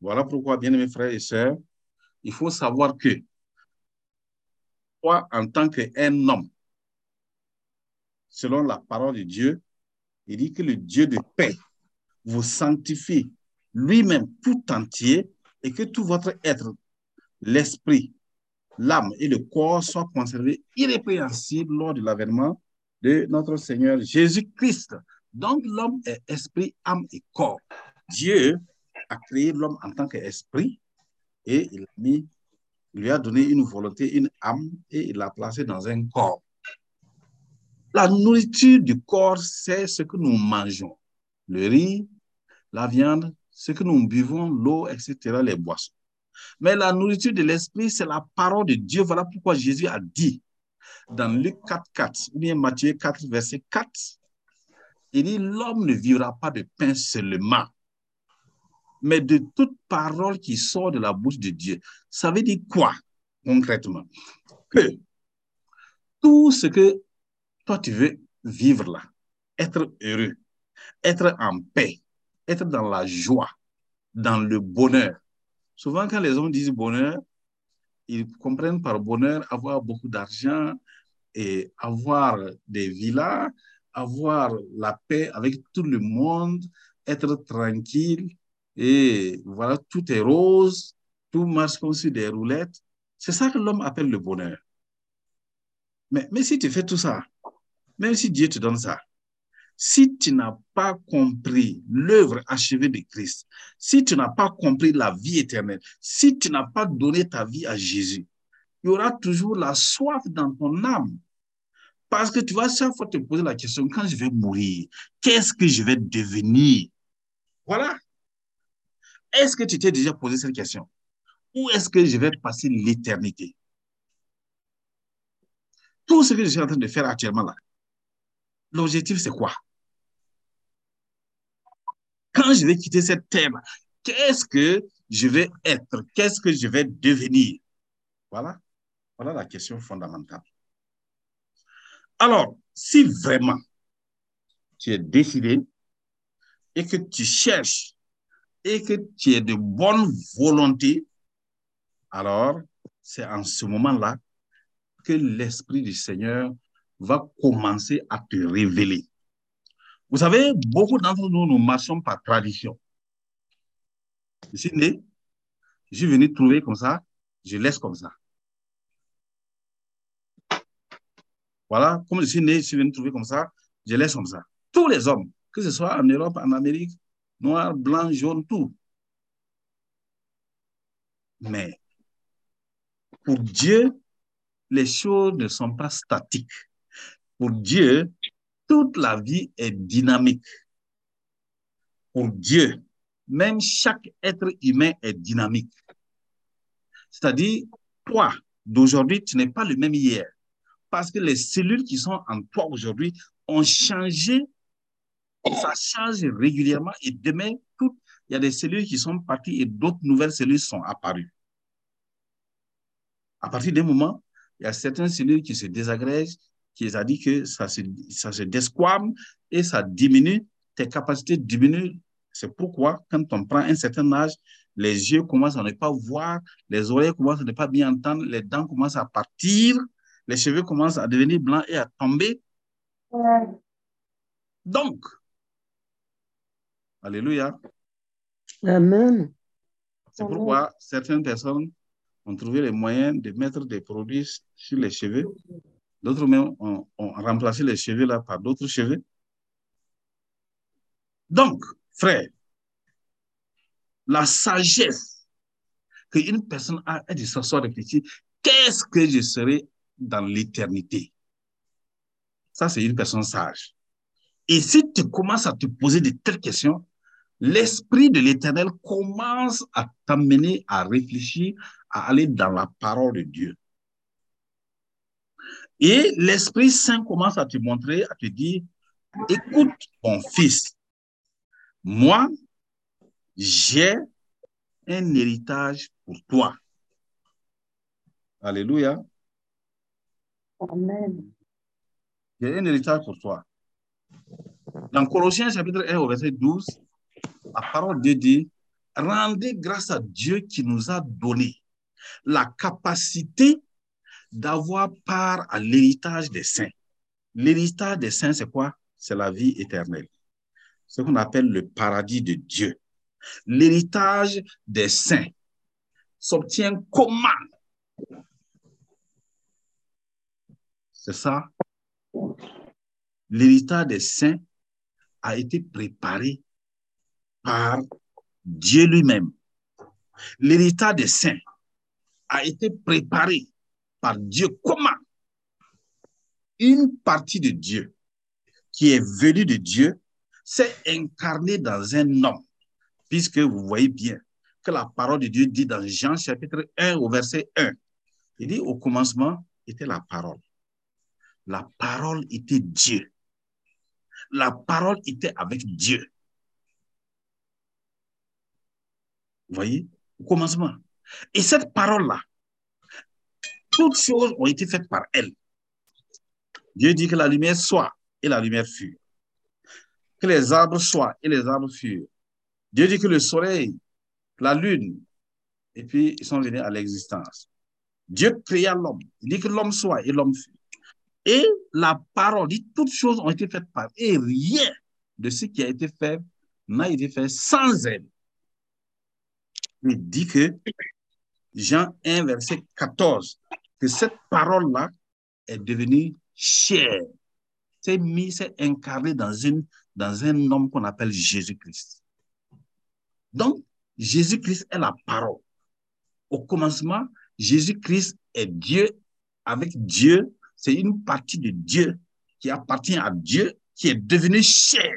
Voilà pourquoi, bien aimés frères et sœurs, il faut savoir que toi, en tant qu'un homme, selon la parole de Dieu, il dit que le Dieu de paix vous sanctifie lui-même tout entier et que tout votre être, l'esprit, l'âme et le corps soient conservés irrépréhensibles lors de l'avènement de notre Seigneur Jésus-Christ. Donc l'homme est esprit, âme et corps. Dieu a créé l'homme en tant qu'esprit et il, lui a donné une volonté, une âme et il l'a placé dans un corps. La nourriture du corps, c'est ce que nous mangeons. Le riz, la viande, ce que nous buvons, l'eau, etc., les boissons. Mais la nourriture de l'esprit, c'est la parole de Dieu. Voilà pourquoi Jésus a dit dans Luc 4, 4, ou bien Matthieu 4, verset 4, il dit, l'homme ne vivra pas de pain seulement, mais de toute parole qui sort de la bouche de Dieu. Ça veut dire quoi concrètement? Que tout ce que toi tu veux vivre là, être heureux, être en paix, être dans la joie, dans le bonheur. Souvent, quand les hommes disent bonheur, ils comprennent par bonheur avoir beaucoup d'argent et avoir des villas, avoir la paix avec tout le monde, être tranquille et voilà, tout est rose, tout marche comme sur des roulettes. C'est ça que l'homme appelle le bonheur. Mais, mais si tu fais tout ça, même si Dieu te donne ça, si tu n'as pas compris l'œuvre achevée de Christ, si tu n'as pas compris la vie éternelle, si tu n'as pas donné ta vie à Jésus, il y aura toujours la soif dans ton âme. Parce que tu vas chaque fois te poser la question, quand je vais mourir, qu'est-ce que je vais devenir? Voilà. Est-ce que tu t'es déjà posé cette question? Où est-ce que je vais passer l'éternité? Tout ce que je suis en train de faire actuellement là, l'objectif c'est quoi? Quand je vais quitter cette terre, qu'est-ce que je vais être? Qu'est-ce que je vais devenir? Voilà. Voilà la question fondamentale. Alors, si vraiment tu es décidé et que tu cherches et que tu es de bonne volonté, alors c'est en ce moment-là que l'Esprit du Seigneur va commencer à te révéler. Vous savez, beaucoup d'entre nous, nous marchons par tradition. Je suis né, je suis venu trouver comme ça, je laisse comme ça. Voilà, comme je suis né, je suis venu trouver comme ça, je laisse comme ça. Tous les hommes, que ce soit en Europe, en Amérique, noir, blanc, jaune, tout. Mais pour Dieu, les choses ne sont pas statiques. Pour Dieu, toute la vie est dynamique. Pour Dieu, même chaque être humain est dynamique. C'est-à-dire, toi, d'aujourd'hui, tu n'es pas le même hier. Parce que les cellules qui sont en toi aujourd'hui ont changé. Ça change régulièrement et demain, tout, il y a des cellules qui sont parties et d'autres nouvelles cellules sont apparues. À partir d'un moment, il y a certaines cellules qui se désagrègent, qui a dit que ça se, ça se desquame et ça diminue, tes capacités diminuent. C'est pourquoi, quand on prend un certain âge, les yeux commencent à ne pas voir, les oreilles commencent à ne pas bien entendre, les dents commencent à partir, les cheveux commencent à devenir blancs et à tomber. Donc, Alléluia. Amen. C'est pourquoi certaines personnes ont trouvé les moyens de mettre des produits sur les cheveux. D'autres même ont, ont, remplacé les cheveux là par d'autres cheveux. Donc, frère, la sagesse qu'une personne a est de s'asseoir réfléchir, qu'est-ce que je serai dans l'éternité? Ça, c'est une personne sage. Et si tu commences à te poser de telles questions, l'Esprit de l'Éternel commence à t'amener à réfléchir, à aller dans la parole de Dieu. Et l'Esprit Saint commence à te montrer, à te dire, écoute mon fils, moi, j'ai un héritage pour toi. Alléluia. Amen. J'ai un héritage pour toi. Dans Colossiens chapitre 1 au verset 12, la parole de Dieu rendez grâce à Dieu qui nous a donné la capacité d'avoir part à l'héritage des saints. L'héritage des saints, c'est quoi? C'est la vie éternelle. Ce qu'on appelle le paradis de Dieu. L'héritage des saints s'obtient comment? C'est ça. L'héritage des saints a été préparé par Dieu lui-même. L'héritage des saints a été préparé par Dieu. Comment? Une partie de Dieu qui est venue de Dieu s'est incarnée dans un homme, puisque vous voyez bien que la parole de Dieu dit dans Jean chapitre 1 au verset 1, il dit au commencement était la parole. La parole était Dieu. La parole était avec Dieu. Vous voyez, au commencement. Et cette parole-là, toutes choses ont été faites par elle. Dieu dit que la lumière soit et la lumière fut. Que les arbres soient et les arbres furent. Dieu dit que le soleil, la lune, et puis ils sont venus à l'existence. Dieu créa l'homme. Il dit que l'homme soit et l'homme fut. Et la parole dit toutes choses ont été faites par elle. Et rien de ce qui a été fait n'a été fait sans elle. Il dit que Jean 1, verset 14, que cette parole-là est devenue chair. C'est mis, c'est incarné dans, une, dans un homme qu'on appelle Jésus-Christ. Donc, Jésus-Christ est la parole. Au commencement, Jésus-Christ est Dieu. Avec Dieu, c'est une partie de Dieu qui appartient à Dieu, qui est devenue chair.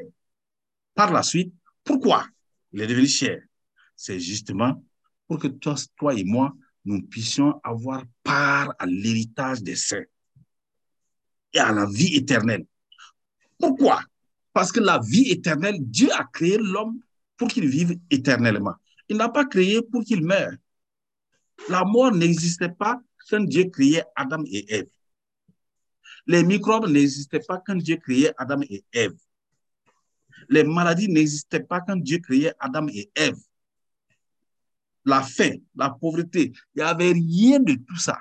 Par la suite, pourquoi il est devenu chair? C'est justement pour que toi, et moi, nous puissions avoir part à l'héritage des saints et à la vie éternelle. Pourquoi? Parce que la vie éternelle, Dieu a créé l'homme pour qu'il vive éternellement. Il n'a pas créé pour qu'il meure. La mort n'existait pas quand Dieu créait Adam et Ève. Les microbes n'existaient pas quand Dieu créait Adam et Ève. Les maladies n'existaient pas quand Dieu créait Adam et Ève la faim, la pauvreté. Il n'y avait rien de tout ça.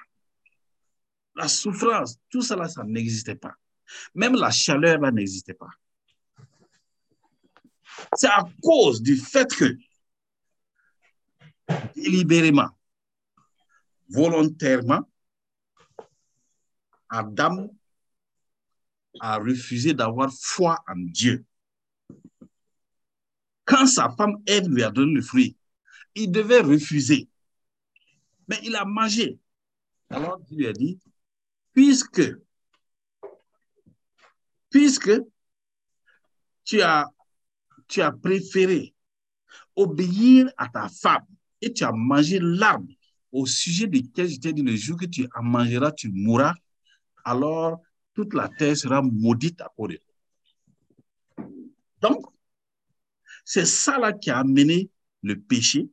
La souffrance, tout ça, ça n'existait pas. Même la chaleur, là, n'existait pas. C'est à cause du fait que, délibérément, volontairement, Adam a refusé d'avoir foi en Dieu. Quand sa femme Ève lui a donné le fruit, il devait refuser. Mais il a mangé. Alors Dieu lui a dit, puisque, puisque tu as, tu as préféré obéir à ta femme et tu as mangé l'arbre au sujet duquel je t'ai dit le jour que tu en mangeras, tu mourras, alors toute la terre sera maudite à cause. Donc, c'est ça là qui a amené le péché,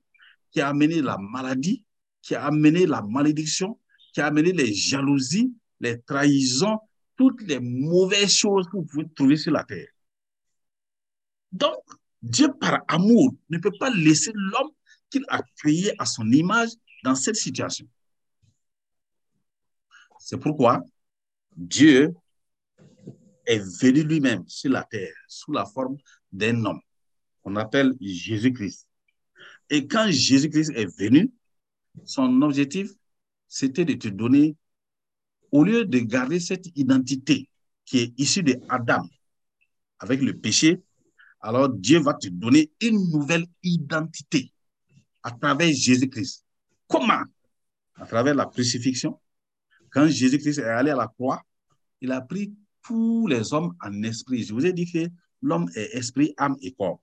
qui a amené la maladie, qui a amené la malédiction, qui a amené les jalousies, les trahisons, toutes les mauvaises choses que vous pouvez trouver sur la terre. Donc, Dieu, par amour, ne peut pas laisser l'homme qu'il a créé à son image dans cette situation. C'est pourquoi Dieu est venu lui-même sur la terre sous la forme d'un homme qu'on appelle Jésus-Christ. Et quand Jésus-Christ est venu, son objectif, c'était de te donner, au lieu de garder cette identité qui est issue de Adam avec le péché, alors Dieu va te donner une nouvelle identité à travers Jésus-Christ. Comment? À travers la crucifixion. Quand Jésus-Christ est allé à la croix, il a pris tous les hommes en esprit. Je vous ai dit que l'homme est esprit, âme et corps.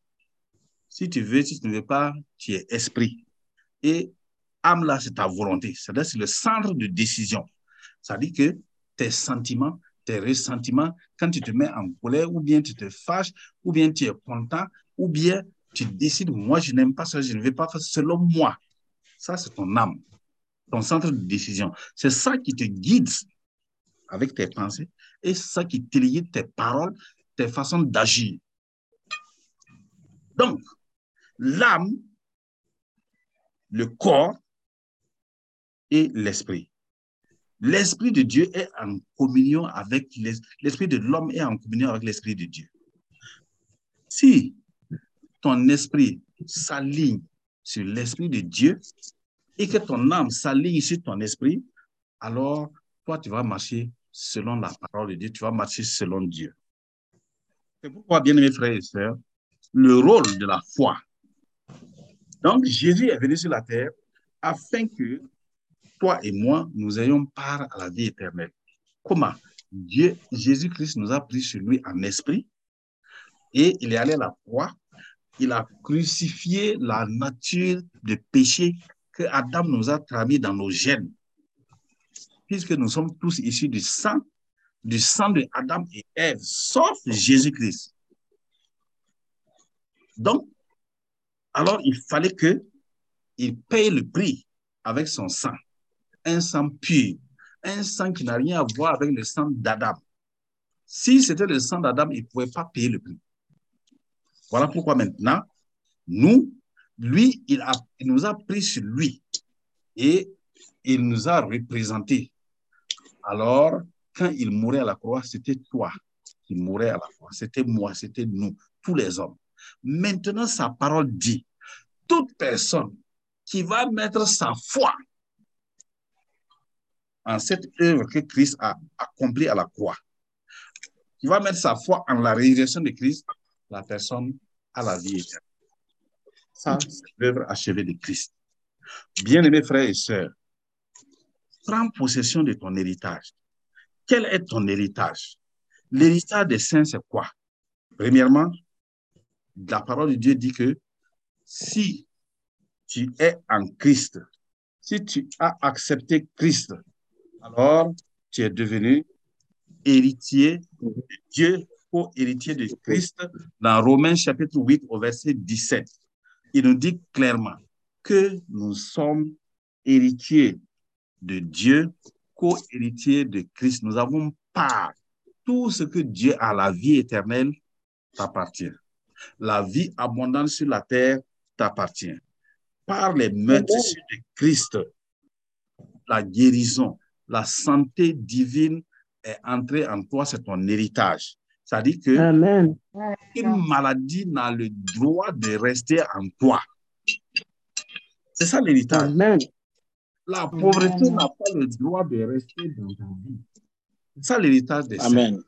Si tu veux, si tu ne veux pas, tu es esprit. Et âme, là, c'est ta volonté. C'est-à-dire, c'est le centre de décision. Ça dit que tes sentiments, tes ressentiments, quand tu te mets en colère, ou bien tu te fâches, ou bien tu es content, ou bien tu décides, moi, je n'aime pas ça, je ne vais pas faire selon moi. Ça, c'est ton âme, ton centre de décision. C'est ça qui te guide avec tes pensées et ça qui te tes paroles, tes façons d'agir. Donc, l'âme le corps et l'esprit. L'esprit de Dieu est en communion avec l'esprit de l'homme est en communion avec l'esprit de Dieu. Si ton esprit s'aligne sur l'esprit de Dieu et que ton âme s'aligne sur ton esprit, alors toi, tu vas marcher selon la parole de Dieu, tu vas marcher selon Dieu. C'est pourquoi, bien aimés frères et sœurs, le rôle de la foi. Donc, Jésus est venu sur la terre afin que toi et moi, nous ayons part à la vie éternelle. Comment? Dieu, Jésus-Christ nous a pris sur lui en esprit et il est allé à la croix. Il a crucifié la nature de péché que Adam nous a tramis dans nos gènes. Puisque nous sommes tous issus du sang, du sang de Adam et Ève, sauf Jésus-Christ. Donc, alors il fallait que il paye le prix avec son sang, un sang pur, un sang qui n'a rien à voir avec le sang d'Adam. Si c'était le sang d'Adam, il ne pouvait pas payer le prix. Voilà pourquoi maintenant, nous, lui, il, nous a pris sur lui et il nous a représentés. Alors, quand il mourait à la croix, c'était toi qui mourais à la croix. C'était moi, c'était nous, tous les hommes. Maintenant, sa parole dit, toute personne qui va mettre sa foi en cette œuvre que Christ a accomplie à la croix, qui va mettre sa foi en la résurrection de Christ, la personne a la vie éternelle. Ça, c'est l'œuvre achevée de Christ. Bien-aimés frères et sœurs, prends possession de ton héritage. Quel est ton héritage? L'héritage des saints, c'est quoi? Premièrement, la parole de Dieu dit que si tu es en Christ, si tu as accepté Christ, alors tu es devenu héritier de Dieu, co-héritier de Christ. Dans Romains chapitre 8 au verset 17, il nous dit clairement que nous sommes héritiers de Dieu, co-héritiers de Christ. Nous avons part. Tout ce que Dieu a, la vie éternelle, t'appartient. La vie abondante sur la terre t'appartient. Par les meurtrissures de Christ, la guérison, la santé divine est entrée en toi, c'est ton héritage. C'est-à-dire que Amen. une maladie n'a le droit de rester en toi. C'est ça l'héritage. Amen. La pauvreté n'a pas le droit de rester dans ta vie. C'est ça l'héritage des saints.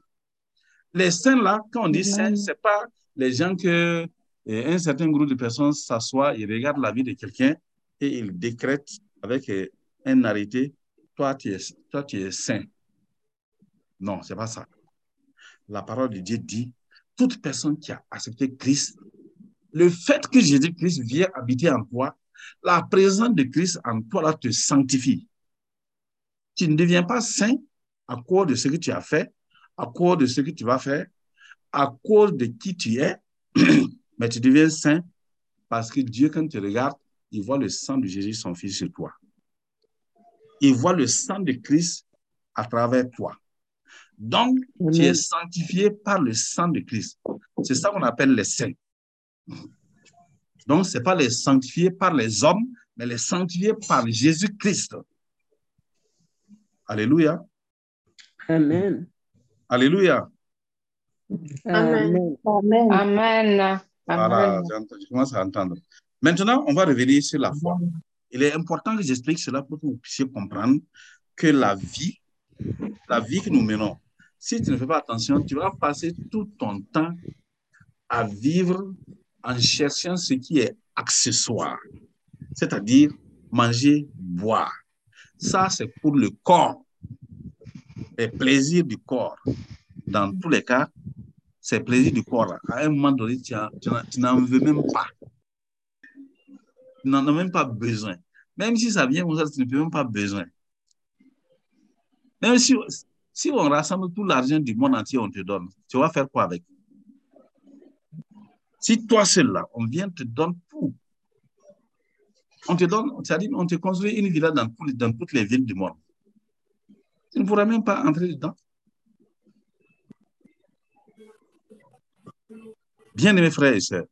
Les saints, là, quand on dit saints, ce n'est pas les gens que euh, un certain groupe de personnes s'assoient, ils regardent la vie de quelqu'un et ils décrètent avec euh, un arrêté, toi tu es, toi, tu es saint. Non, ce n'est pas ça. La parole de Dieu dit, toute personne qui a accepté Christ, le fait que Jésus-Christ vient habiter en toi, la présence de Christ en toi là, te sanctifie. Tu ne deviens pas saint à cause de ce que tu as fait, à cause de ce que tu vas faire, à cause de qui tu es, mais tu deviens saint parce que Dieu, quand tu regardes, il voit le sang de Jésus, son Fils, sur toi. Il voit le sang de Christ à travers toi. Donc, tu es sanctifié par le sang de Christ. C'est ça qu'on appelle les saints. Donc, ce n'est pas les sanctifiés par les hommes, mais les sanctifiés par Jésus-Christ. Alléluia. Amen. Alléluia. Amen. Amen. Amen. Voilà, je commence à entendre. Maintenant, on va revenir sur la foi. Il est important que j'explique cela pour que vous puissiez comprendre que la vie, la vie que nous menons, si tu ne fais pas attention, tu vas passer tout ton temps à vivre en cherchant ce qui est accessoire, c'est-à-dire manger, boire. Ça, c'est pour le corps, les plaisirs du corps. Dans tous les cas, ces plaisirs du corps, là, à un moment donné, tu en- tu n'en veux même pas. Tu n'en as même pas besoin. Même si ça vient comme ça, tu ne peux même pas besoin. Même si, si on rassemble tout l'argent du monde entier, on te donne, tu vas faire quoi avec? Si toi seul là, on vient te donner tout. On te donne, c'est-à-dire on te construit une villa dans, dans toutes les villes du monde. Tu ne pourras même pas entrer dedans. Bien aimés frères et sœurs,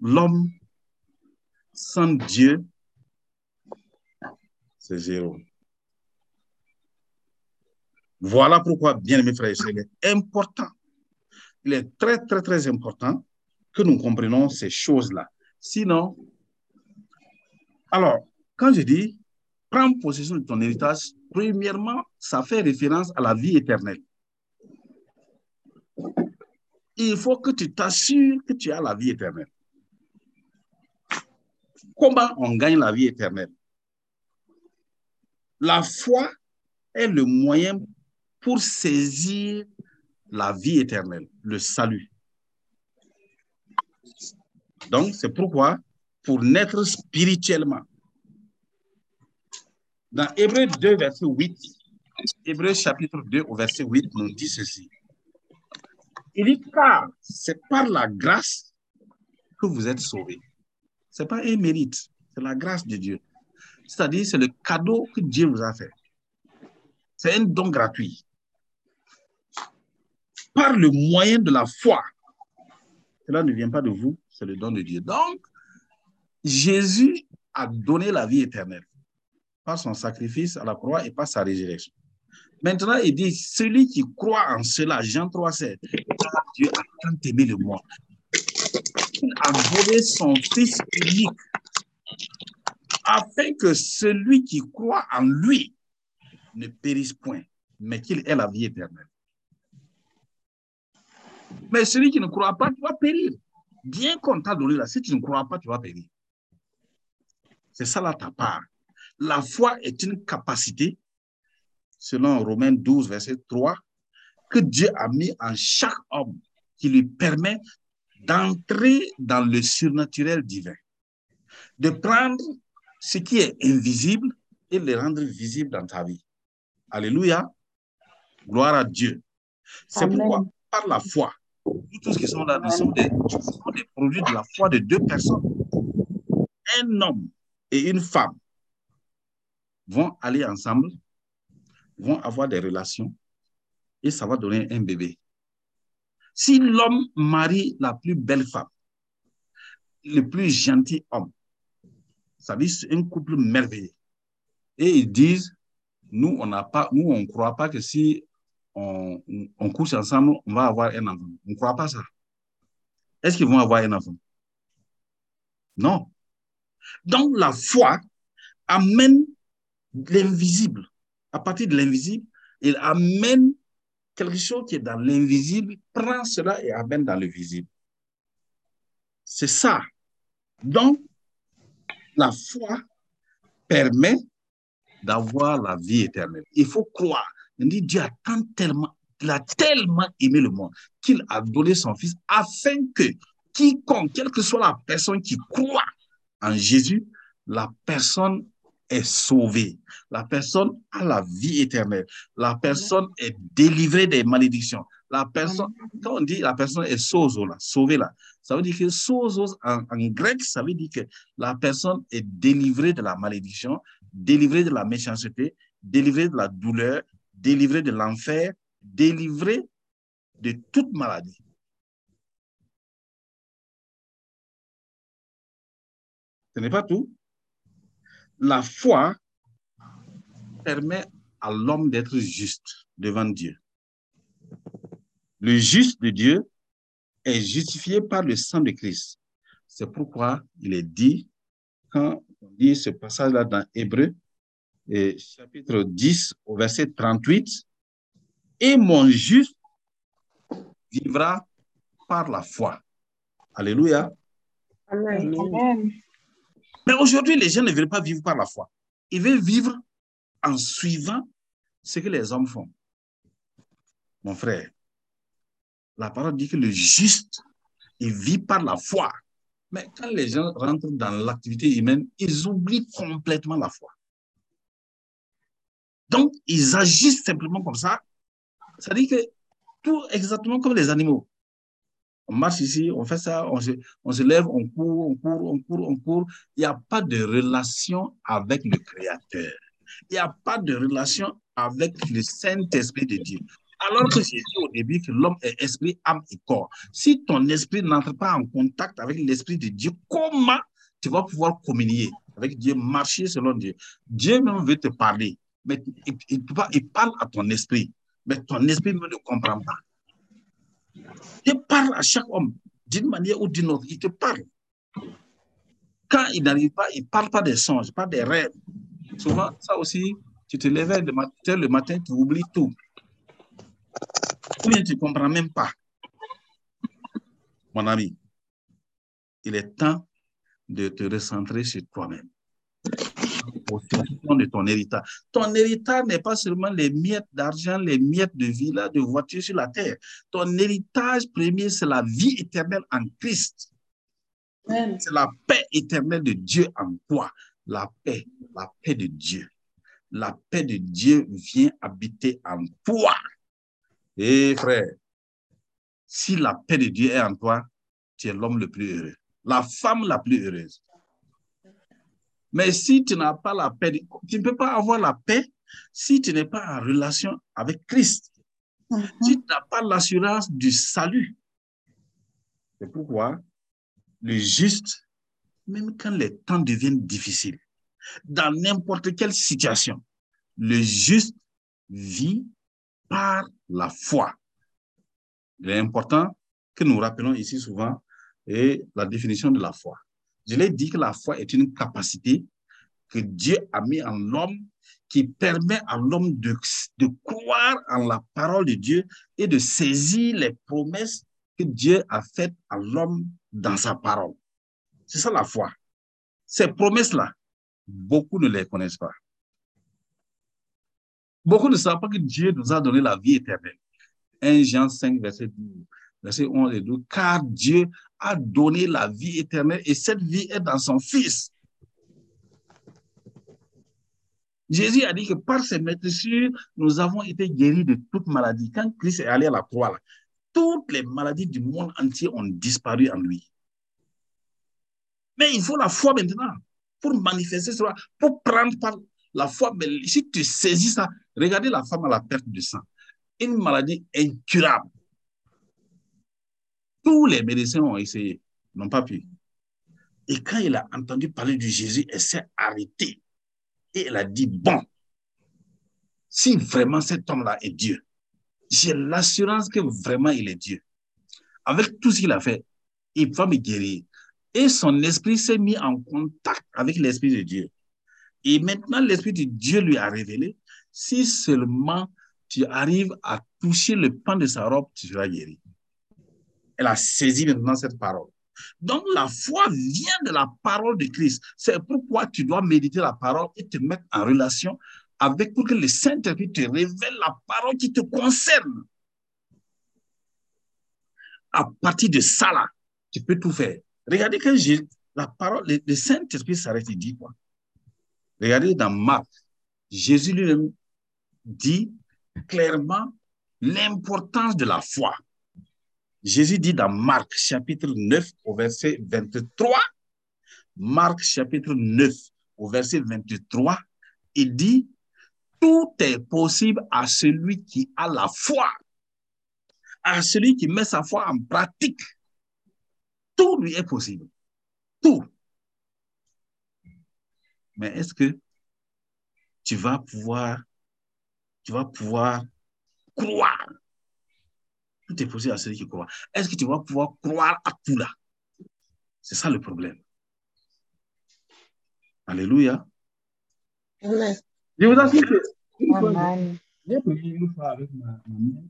l'homme, sans Dieu, c'est zéro. Voilà pourquoi, bien aimés frères et sœurs, il est important, il est très, très, très important que nous comprenions ces choses-là. Sinon, alors, quand je dis prends possession de ton héritage, premièrement, ça fait référence à la vie éternelle. Il faut que tu t'assures que tu as la vie éternelle. Comment on gagne la vie éternelle? La foi est le moyen pour saisir la vie éternelle, le salut. Donc, c'est pourquoi, pour naître spirituellement, dans Hébreu 2, verset 8, Hébreu chapitre 2, au verset 8, nous dit ceci. Il dit, car c'est par la grâce que vous êtes sauvés. Ce n'est pas un mérite, c'est la grâce de Dieu. C'est-à-dire, c'est le cadeau que Dieu vous a fait. C'est un don gratuit. Par le moyen de la foi. Cela ne vient pas de vous, c'est le don de Dieu. Donc, Jésus a donné la vie éternelle par son sacrifice à la croix et par sa résurrection. Maintenant, il dit, celui qui croit en cela, Jean 3, 7, Dieu a tant aimé le monde. Il a donné son Fils unique afin que celui qui croit en lui ne périsse point, mais qu'il ait la vie éternelle. Mais celui qui ne croit pas, tu vas périr. Bien qu'on t'a donné là, si tu ne crois pas, tu vas périr. C'est ça là ta part. La foi est une capacité, selon Romains 12, verset 3, que Dieu a mis en chaque homme qui lui permet d'entrer dans le surnaturel divin, de prendre ce qui est invisible et le rendre visible dans ta vie. Alléluia. Gloire à Dieu. C'est pourquoi, par la foi, nous tous qui sommes là, nous sommes, des, nous sommes des produits de la foi de deux personnes. Un homme et une femme vont aller ensemble, vont avoir des relations et ça va donner un bébé. Si l'homme marie la plus belle femme, le plus gentil homme, ça veut dire un couple merveilleux. Et ils disent, nous, on nous, on ne croit pas que si on, on, couche ensemble, on va avoir un enfant. On ne croit pas ça. Est-ce qu'ils vont avoir un enfant? Non. Donc, la foi amène l'invisible. À partir de l'invisible, il amène quelque chose qui est dans l'invisible, prend cela et amène dans le visible. C'est ça. Donc, la foi permet d'avoir la vie éternelle. Il faut croire. On dit Dieu a tant tellement, il a tellement aimé le monde qu'il a donné son Fils afin que quiconque, quelle que soit la personne qui croit en Jésus, la personne est sauvée. La personne a la vie éternelle. La personne est délivrée des malédictions. La personne, quand on dit la personne est sozo, là, sauvée là, ça veut dire que sozo en, en, grec, ça veut dire que la personne est délivrée de la malédiction, délivrée de la méchanceté, délivrée de la douleur, délivrée de l'enfer, délivrée de toute maladie. Ce n'est pas tout. La foi permet à l'homme d'être juste devant Dieu. Le juste de Dieu est justifié par le sang de Christ. C'est pourquoi il est dit, quand on dit ce passage-là dans Hébreu, chapitre 10 au verset 38, et mon juste vivra par la foi. Alléluia. Amen. Amen. Mais aujourd'hui, les gens ne veulent pas vivre par la foi. Ils veulent vivre en suivant ce que les hommes font. Mon frère, la parole dit que le juste, il vit par la foi. Mais quand les gens rentrent dans l'activité humaine, ils oublient complètement la foi. Donc, ils agissent simplement comme ça. Dit que tout exactement comme les animaux. On marche ici, on fait ça, on se, lève, on court, on court, on court, on court. Il n'y a pas de relation avec le Créateur. Il n'y a pas de relation avec le Saint-Esprit de Dieu. Alors que j'ai dit au début que l'homme est esprit, âme et corps. Si ton esprit n'entre pas en contact avec l'esprit de Dieu, comment tu vas pouvoir communier avec Dieu, marcher selon Dieu? Dieu même veut te parler, mais il, il parle à ton esprit, mais ton esprit ne comprend pas. Il parle à chaque homme d'une manière ou d'une autre, il te parle. Quand il n'arrive pas, il ne parle pas des songes, pas des rêves. Souvent, ça aussi, tu te lèves le matin, le matin tu oublies tout. Ou bien tu ne comprends même pas. Mon ami, il est temps de te recentrer sur toi-même. De ton héritage. Ton héritage n'est pas seulement les miettes d'argent, les miettes de villa, de voiture sur la terre. Ton héritage premier, c'est la vie éternelle en Christ. C'est la paix éternelle de Dieu en toi. La paix, la paix de Dieu. La paix de Dieu vient habiter en toi. Et frère, si la paix de Dieu est en toi, tu es l'homme le plus heureux, la femme la plus heureuse. Mais si tu n'as pas la paix, tu ne peux pas avoir la paix si tu n'es pas en relation avec Christ. Mhm. Si tu n'as pas l'assurance du salut. C'est pourquoi le juste, même quand les temps deviennent difficiles, dans n'importe quelle situation, le juste vit par la foi. Il est important que nous rappelons ici souvent et la définition de la foi. Je l'ai dit que la foi est une capacité que Dieu a mis en l'homme qui permet à l'homme de, de croire en la parole de Dieu et de saisir les promesses que Dieu a faites à l'homme dans sa parole. C'est ça la foi. Ces promesses-là, beaucoup ne les connaissent pas. Beaucoup ne savent pas que Dieu nous a donné la vie éternelle. 1 Jean 5, verset 12 verset 11 et 12, car Dieu a donné la vie éternelle et cette vie est dans son Fils. Jésus a dit que par ses maîtresses, nous avons été guéris de toute maladie. Quand Christ est allé à la croix, toutes les maladies du monde entier ont disparu en lui. Mais il faut la foi maintenant pour manifester cela, pour prendre par la foi. Mais si tu saisis ça, regardez la femme à la perte de sang. Une maladie incurable. Tous les médecins ont essayé, n'ont pas pu. Et quand il a entendu parler de Jésus, elle s'est arrêtée. Et elle a dit, bon, si vraiment cet homme-là est Dieu, j'ai l'assurance que vraiment il est Dieu. Avec tout ce qu'il a fait, il va me guérir. Et son esprit s'est mis en contact avec l'esprit de Dieu. Et maintenant, l'esprit de Dieu lui a révélé, si seulement tu arrives à toucher le pan de sa robe, tu seras guéri. Elle a saisi maintenant cette parole. Donc la foi vient de la parole de Christ. C'est pourquoi tu dois méditer la parole et te mettre en relation avec pour que le Saint-Esprit te révèle la parole qui te concerne. À partir de ça, là, tu peux tout faire. Regardez que la parole, le, Saint-Esprit s'arrête et dit quoi? Regardez dans Marc, Jésus lui-même dit clairement l'importance de la foi. Jésus dit dans Marc chapitre 9 au verset 23, Marc chapitre 9 au verset 23, il dit, tout est possible à celui qui a la foi, à celui qui met sa foi en pratique. Tout lui est possible. Tout. Mais est-ce que tu vas pouvoir, tu vas pouvoir croire tout est possible à celui qui croit. Est-ce que tu vas pouvoir croire à tout là? C'est ça le problème. Alléluia. Amen. Je vous assure que une fois avec ma, mère.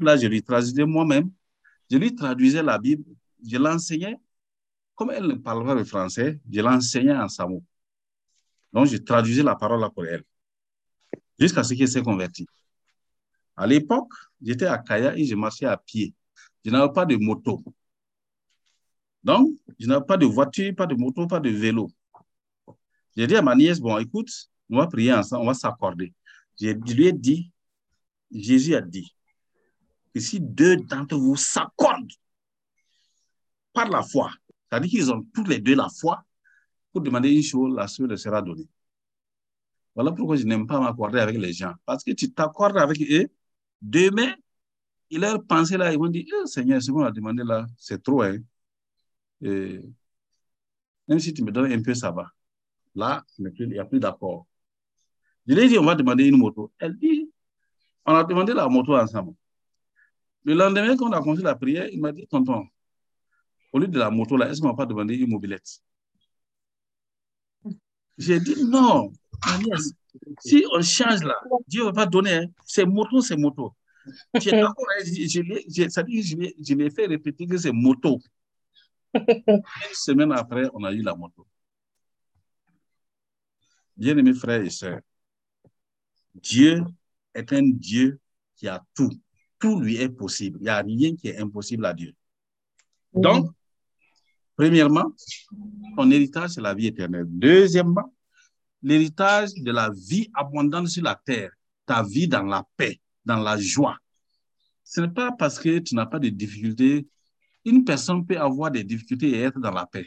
Là, je lui traduisais moi-même. Je lui traduisais la Bible. Je l'enseignais. Comme elle ne parle pas le français, je l'enseignais en samo. Donc, je traduisais la parole pour elle. Jusqu'à ce qu'elle s'est convertie. À l'époque, j'étais à Kaya et je marchais à pied. Je n'avais pas de moto. Donc, je n'avais pas de voiture, pas de moto, pas de vélo. J'ai dit à ma nièce, bon, écoute, on va prier ensemble, on va s'accorder. Je lui ai dit, Jésus a dit, que si deux d'entre vous s'accordent par la foi, c'est-à-dire qu'ils ont tous les deux la foi, pour demander une chose, la chose sera donnée. Voilà pourquoi je n'aime pas m'accorder avec les gens. Parce que tu t'accordes avec eux, Demain, il a pensé là, ils vont dire, oh, Seigneur, ce qu'on a demandé là, c'est trop. Hein? Même si tu me donnes un peu, ça va. Là, il n'y a plus d'accord. Je lui ai dit, on va demander une moto. Elle dit, on a demandé la moto ensemble. Le lendemain, quand on a construit la prière, il m'a dit, tonton, au lieu de la moto, là, est-ce qu'on va pas demander une mobilette? J'ai dit, non, si on change là, Dieu ne va pas donner. Hein. C'est moto, c'est moto. Hein, je, je l'ai fait répéter que c'est moto. Une semaine après, on a eu la moto. Bien-aimés frères et sœurs, Dieu est un Dieu qui a tout. Tout lui est possible. Il n'y a rien qui est impossible à Dieu. Donc, premièrement, ton héritage, c'est la vie éternelle. Deuxièmement, l'héritage de la vie abondante sur la terre, ta vie dans la paix, dans la joie. Ce n'est pas parce que tu n'as pas de difficultés. Une personne peut avoir des difficultés et être dans la paix.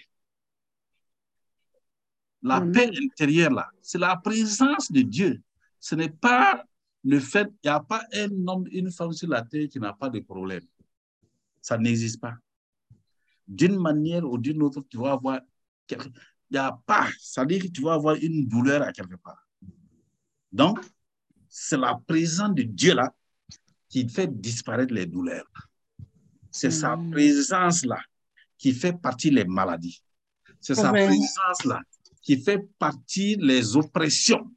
La paix intérieure, là, c'est la présence de Dieu. Ce n'est pas le fait, il n'y a pas un homme, une femme sur la terre qui n'a pas de problème. Ça n'existe pas. D'une manière ou d'une autre, tu vas avoir. Il n'y a pas, ça veut dire que tu vas avoir une douleur à quelque part. Donc, c'est la présence de Dieu là qui fait disparaître les douleurs. C'est sa présence là qui fait partie les maladies. C'est sa présence là qui fait partie les oppressions.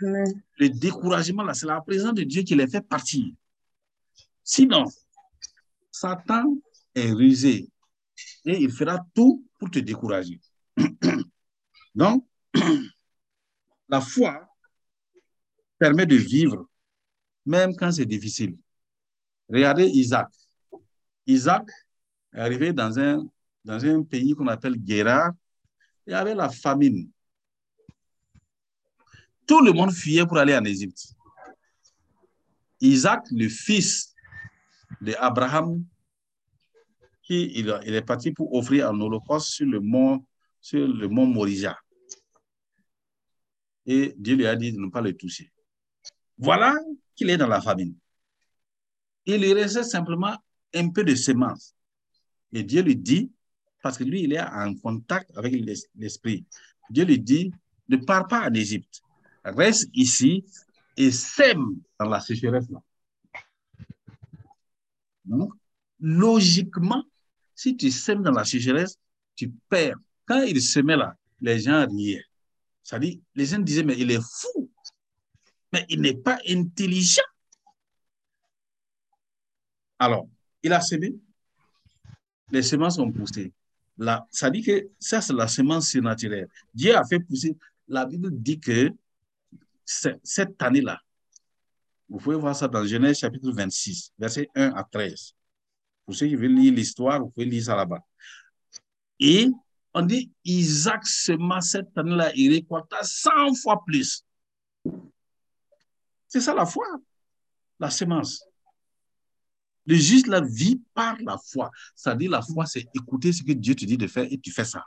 Le découragement là, c'est la présence de Dieu qui les fait partir. Sinon, Satan est rusé et il fera tout pour te décourager. Donc, la foi permet de vivre, même quand c'est difficile. Regardez Isaac. Isaac est arrivé dans un, dans un pays qu'on appelle Guéra. Il y avait la famine. Tout le monde fuyait pour aller en Égypte. Isaac, le fils d'Abraham, qui il, est parti pour offrir un holocauste sur le mont, sur le mont Moria. Et Dieu lui a dit de ne pas le toucher. Voilà qu'il est dans la famine. Il lui restait simplement un peu de semences. Et Dieu lui dit, parce que lui, il est en contact avec l'esprit, Dieu lui dit, ne pars pas en Égypte, reste ici et sème dans la sécheresse. Donc, logiquement, si tu sèmes dans la sécheresse, tu perds. Quand il semait là, les gens riaient. Ça dit, les gens disaient, mais il est fou mais il n'est pas intelligent. Alors, il a semé, les semences ont poussé. Là, ça dit que ça, c'est la semence surnaturelle. Dieu a fait pousser. La Bible dit que cette année-là, vous pouvez voir ça dans Genèse chapitre 26, verset 1 à 13. Pour ceux qui veulent lire l'histoire, vous pouvez lire ça là-bas. Et on dit, Isaac sema cette année-là, il récolta 100 fois plus. C'est ça la foi, la semence. Le juste la vie par la foi. C'est-à-dire la foi, c'est écouter ce que Dieu te dit de faire et tu fais ça.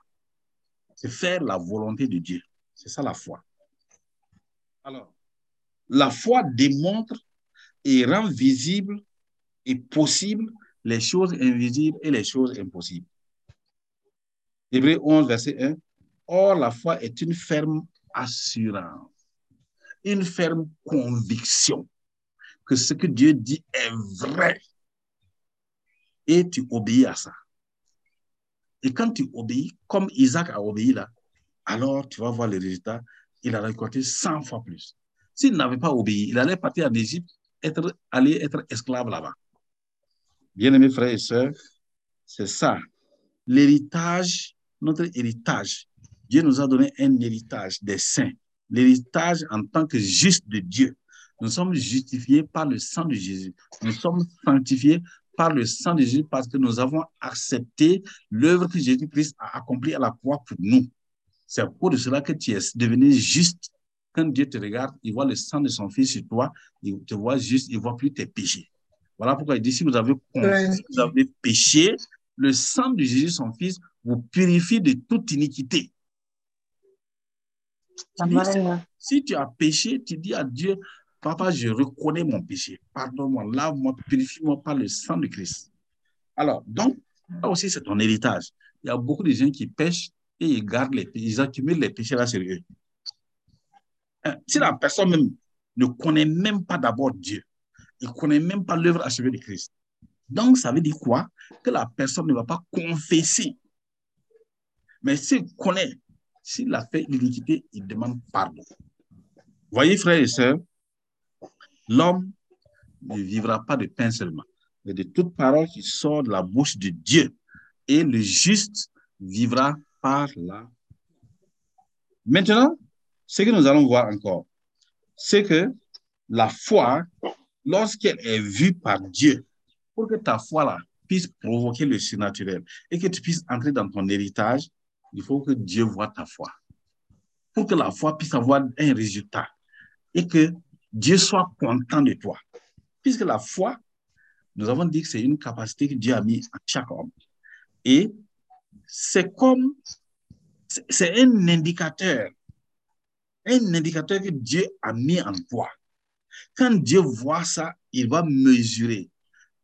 C'est faire la volonté de Dieu. C'est ça la foi. Alors, la foi démontre et rend visible et possible les choses invisibles et les choses impossibles. Hébreu 11, verset 1. Or, la foi est une ferme assurance une ferme conviction que ce que Dieu dit est vrai. Et tu obéis à ça. Et quand tu obéis, comme Isaac a obéi là, alors tu vas voir le résultat. Il a récolté 100 fois plus. S'il n'avait pas obéi, il allait partir en Égypte, être, aller être esclave là-bas. Bien-aimés frères et sœurs, c'est ça. L'héritage, notre héritage. Dieu nous a donné un héritage des saints l'héritage en tant que juste de Dieu. Nous sommes justifiés par le sang de Jésus. Nous sommes sanctifiés par le sang de Jésus parce que nous avons accepté l'œuvre que Jésus-Christ a accomplie à la croix pour nous. C'est pour cela que tu es devenu juste. Quand Dieu te regarde, il voit le sang de son fils sur toi, il te voit juste, il ne voit plus tes péchés. Voilà pourquoi il dit, si vous avez, vous avez péché, le sang de Jésus, son fils, vous purifie de toute iniquité. Si tu as péché, tu dis à Dieu, Papa, je reconnais mon péché. Pardonne-moi, lave-moi, purifie-moi par le sang de Christ. Alors, donc, là aussi, c'est ton héritage. Il y a beaucoup de gens qui pêchent et ils gardent les ils accumulent les péchés là sur eux. Hein, si la personne même ne connaît même pas d'abord Dieu, il ne connaît même pas l'œuvre achevée de Christ. Donc, ça veut dire quoi? Que la personne ne va pas confesser. Mais s'il connaît, s'il a fait l'iniquité, il demande pardon. Voyez, frères et sœurs, l'homme ne vivra pas de pain seulement, mais de toute parole qui sort de la bouche de Dieu. Et le juste vivra par là. Maintenant, ce que nous allons voir encore, c'est que la foi, lorsqu'elle est vue par Dieu, pour que ta foi là puisse provoquer le surnaturel et que tu puisses entrer dans ton héritage, il faut que Dieu voit ta foi. Pour que la foi puisse avoir un résultat et que Dieu soit content de toi. Puisque la foi, nous avons dit que c'est une capacité que Dieu a mis à chaque homme. Et c'est comme, c'est un indicateur, un indicateur que Dieu a mis en toi. Quand Dieu voit ça, il va mesurer.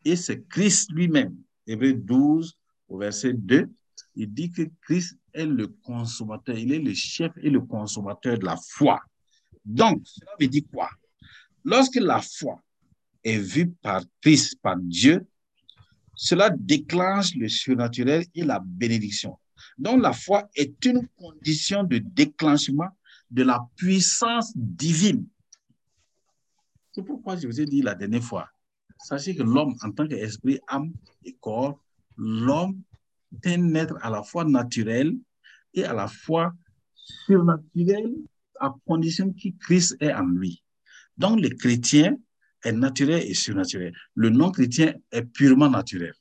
Et c'est Christ lui-même, Hébreu 12, au verset 2, il dit que Christ est le consommateur, il est le chef et le consommateur de la foi. Donc, cela veut dire quoi? Lorsque la foi est vue par Christ, par Dieu, cela déclenche le surnaturel et la bénédiction. Donc, la foi est une condition de déclenchement de la puissance divine. C'est pourquoi je vous ai dit la dernière fois, sachez que l'homme, en tant qu'esprit, âme et corps, l'homme est un être à la fois naturel et à la fois surnaturel, à condition que Christ est en lui. Donc, le chrétien est naturel et surnaturel. Le non-chrétien est purement naturel.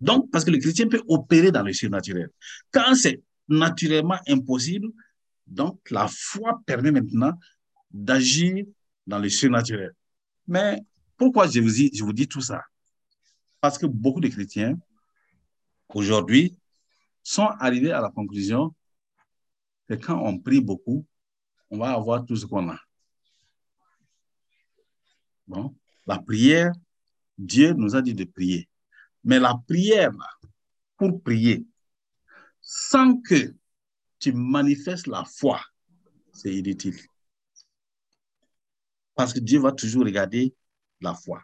Donc, parce que le chrétien peut opérer dans le surnaturel. Quand c'est naturellement impossible, donc la foi permet maintenant d'agir dans le surnaturel. Mais pourquoi je vous, dis, je vous dis tout ça? Parce que beaucoup de chrétiens, aujourd'hui, sont arrivés à la conclusion que quand on prie beaucoup, on va avoir tout ce qu'on a. Bon, la prière, Dieu nous a dit de prier. Mais la prière, pour prier, sans que tu manifestes la foi, c'est inutile. Parce que Dieu va toujours regarder la foi.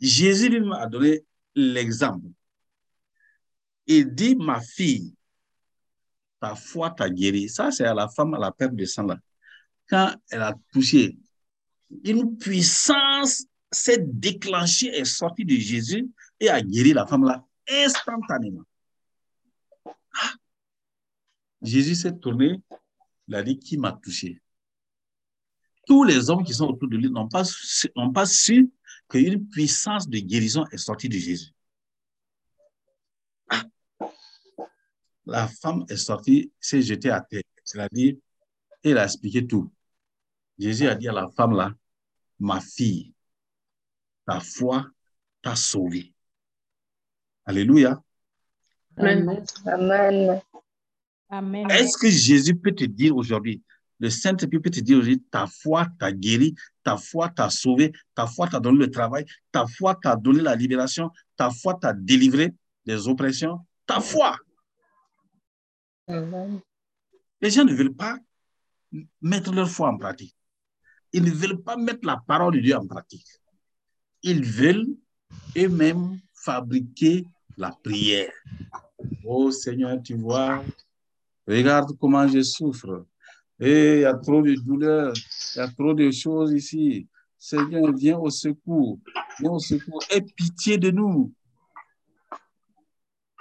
Jésus lui a donné l'exemple. Il dit, ma fille, ta foi t'a guéri. Ça, c'est à la femme à la perte de sang. Quand elle a touché, une puissance s'est déclenchée et sortie de Jésus et a guéri la femme là instantanément. Jésus s'est tourné, il a dit qui m'a touché? Tous les hommes qui sont autour de lui n'ont pas, n'ont pas su qu'une puissance de guérison est sortie de Jésus. La femme est sortie, s'est jetée à terre. Dit, elle a expliqué tout. Jésus a dit à la femme là, ma fille, ta foi t'a sauvée. Alléluia. Amen. Amen. Amen. Est-ce que Jésus peut te dire aujourd'hui, le Saint-Esprit peut te dire aujourd'hui, ta foi t'a guéri, ta foi t'a sauvé, ta foi t'a donné le travail, ta foi t'a donné la libération, ta foi t'a délivré des oppressions, ta foi. Les gens ne veulent pas mettre leur foi en pratique. Ils ne veulent pas mettre la parole de Dieu en pratique. Ils veulent eux-mêmes fabriquer la prière. Oh Seigneur, tu vois, regarde comment je souffre. Et il y a trop de douleurs, il y a trop de choses ici. Seigneur, viens au secours, viens au secours, aie pitié de nous.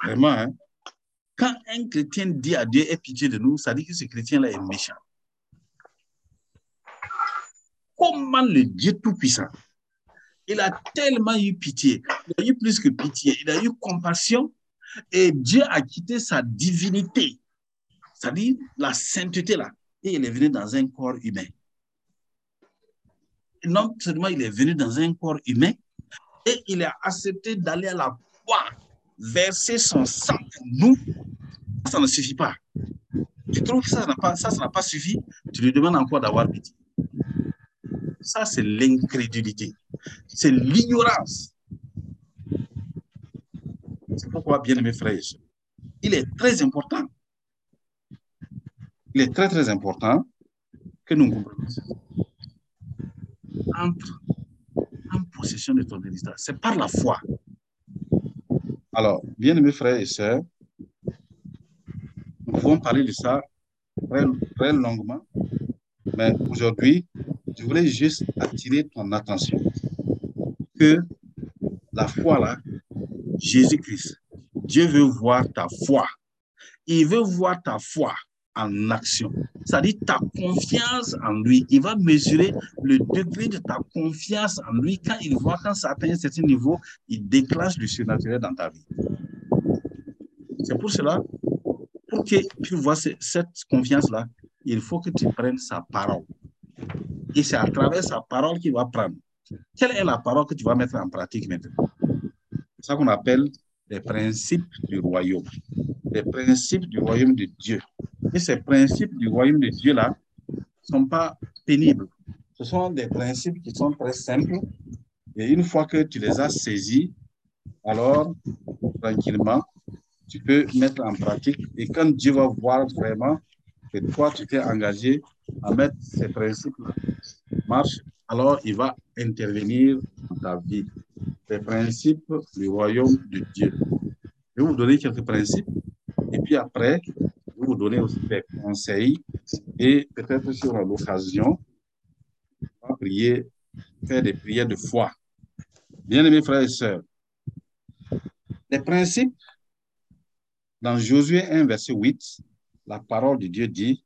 Vraiment, hein? Quand un chrétien dit à Dieu, aie pitié de nous, ça dit que ce chrétien-là est méchant. Comment le Dieu Tout-Puissant, il a tellement eu pitié, il a eu plus que pitié, il a eu compassion et Dieu a quitté sa divinité, c'est-à-dire la sainteté là, et il est venu dans un corps humain. Non seulement il est venu dans un corps humain, et il a accepté d'aller à la croix, verser son sang pour nous, ça ne suffit pas. Tu trouves que ça n'a pas, ça, ça pas suffi, tu lui demandes encore d'avoir pitié. Ça, c'est l'incrédulité. C'est l'ignorance. C'est pourquoi, bien aimés frères il est très important il est très, très important que nous comprenions Entre en possession de ton héritage. C'est par la foi. Alors, bien aimés frères et sœurs, pouvons parler de ça très, très longuement, mais aujourd'hui, je voulais juste attirer ton attention que la foi là, Jésus-Christ, Dieu veut voir ta foi. Il veut voir ta foi en action. C'est-à-dire ta confiance en lui. Il va mesurer le degré de ta confiance en lui. Quand il voit quand ça atteint un certain niveau, il déclenche le surnaturel dans ta vie. C'est pour cela, pour que tu vois cette confiance-là, il faut que tu prennes sa parole. Et c'est à travers sa parole qu'il va prendre. Quelle est la parole que tu vas mettre en pratique maintenant? C'est ça qu'on appelle les principes du royaume. Les principes du royaume de Dieu. Et ces principes du royaume de Dieu-là ne sont pas pénibles. Ce sont des principes qui sont très simples. Et une fois que tu les as saisis, alors, tranquillement, tu peux mettre en pratique. Et quand Dieu va voir vraiment que toi, tu t'es engagé à mettre ces principes-là en marche, alors il va intervenir dans ta vie. Les principes du royaume de Dieu. Je vais vous donner quelques principes. Et puis après, je vais vous donner aussi des conseils. Et peut-être si on a l'occasion, on va prier, faire des prières de foi. Bien-aimés frères et sœurs, les principes, dans Josué 1, verset 8, la parole de Dieu dit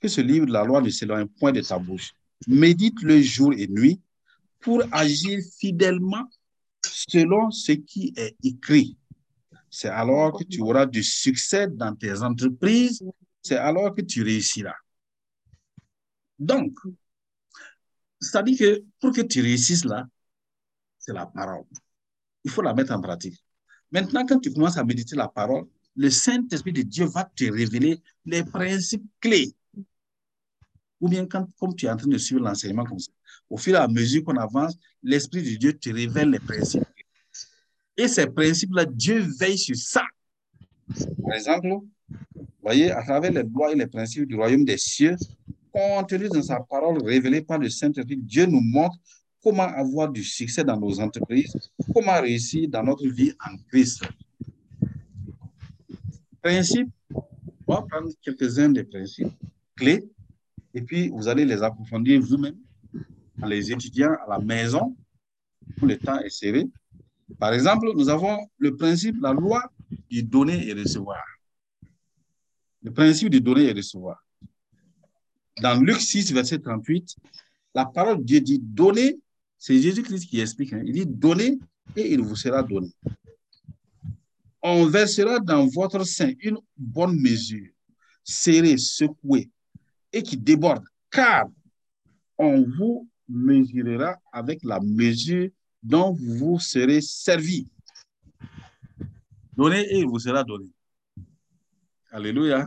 que ce livre de la loi ne s'éloigne point de ta bouche. Médite le jour et nuit pour agir fidèlement selon ce qui est écrit. C'est alors que tu auras du succès dans tes entreprises. C'est alors que tu réussiras. Donc, c'est-à-dire que pour que tu réussisses là, c'est la parole. Il faut la mettre en pratique. Maintenant, quand tu commences à méditer la parole, le Saint-Esprit de Dieu va te révéler les principes clés. Ou bien quand, comme tu es en train de suivre l'enseignement comme ça, au fur et à mesure qu'on avance, l'Esprit de Dieu te révèle les principes. Et ces principes-là, Dieu veille sur ça. Par exemple, voyez, à travers les lois et les principes du royaume des cieux, contenus dans sa parole révélée par le Saint-Esprit, Dieu nous montre comment avoir du succès dans nos entreprises, comment réussir dans notre vie en Christ. Principes, on va prendre quelques-uns des principes clés et puis vous allez les approfondir vous-même en les étudiant à la maison. Le temps est serré. Par exemple, nous avons le principe, la loi du donner et recevoir. Le principe du donner et recevoir. Dans Luc 6, verset 38, la parole de Dieu dit donner, c'est Jésus-Christ qui explique, hein. il dit donner et il vous sera donné. On versera dans votre sein une bonne mesure, serrée, secouée et qui déborde, car on vous mesurera avec la mesure dont vous serez servi. Donnez et il vous sera donné. Alléluia.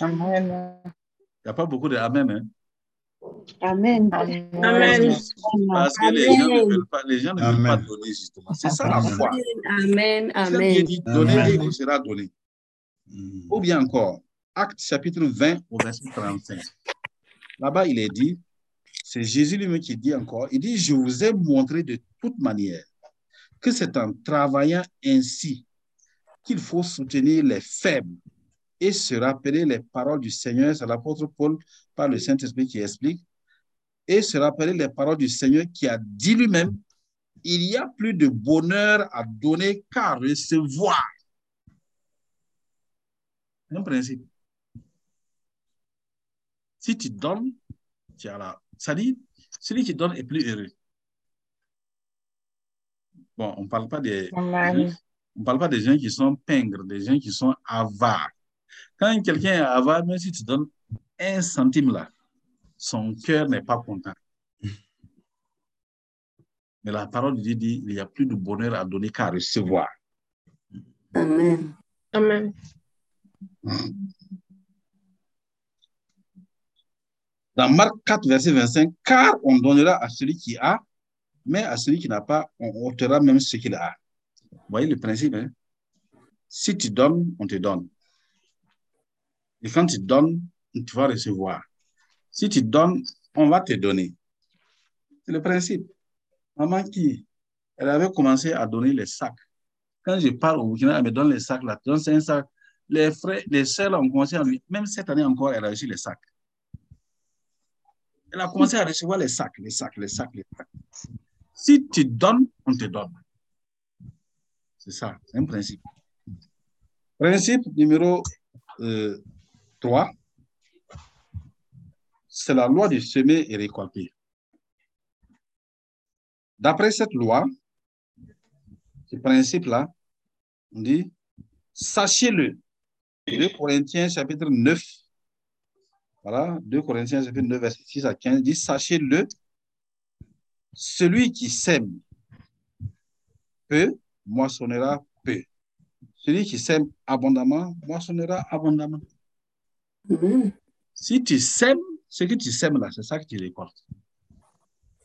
Amen. Il n'y a pas beaucoup de Amen. Hein? Amen. Amen. Parce que les gens ne veulent pas, les gens ne veulent pas donner, justement. C'est ça la foi. Amen. Amen. dit donnez Amen. et il vous sera donné. Ou bien encore, Acte chapitre 20 au verset 35. Là-bas, il est dit, c'est Jésus lui-même qui dit encore, il dit, je vous ai montré de toute manière que c'est en travaillant ainsi qu'il faut soutenir les faibles et se rappeler les paroles du Seigneur, c'est l'apôtre Paul par le Saint-Esprit qui explique, et se rappeler les paroles du Seigneur qui a dit lui-même, il y a plus de bonheur à donner qu'à recevoir. C'est un principe. Si tu donnes, tu as la... Ça dit, celui qui donne est plus heureux. Bon, on ne parle pas des... On parle pas des gens qui sont pingres, des gens qui sont avares. Quand quelqu'un est avare, même si tu donnes un centime là, son cœur n'est pas content. Mais la parole de Dieu dit il n'y a plus de bonheur à donner qu'à recevoir. Amen. Amen. Dans Marc 4, verset 25, car on donnera à celui qui a, mais à celui qui n'a pas, on ôtera même ce qu'il a. Vous voyez le principe, hein? Si tu donnes, on te donne. Et quand tu donnes, tu vas recevoir. Si tu donnes, on va te donner. C'est le principe. Maman qui, elle avait commencé à donner les sacs. Quand je parle au Burkina, elle me donne les sacs là. Donc, c'est un sac. Les frères, les sœurs ont commencé à lui. Même cette année encore, elle a reçu les sacs. Elle a commencé à recevoir les sacs, les sacs, les sacs, les sacs. Si tu donnes, on te donne. C'est ça, c'est un principe. Principe numéro euh, 3, c'est la loi de semer et récolter. D'après cette loi, ce principe-là, on dit, sachez-le. 2 Corinthiens chapitre 9, voilà, 2 Corinthiens chapitre 9, verset 6 à 15, dit, sachez-le, celui qui sème peu, moissonnera peu. Celui qui sème abondamment, moissonnera abondamment. Si tu sèmes, ce que tu sèmes là, c'est ça que tu récoltes.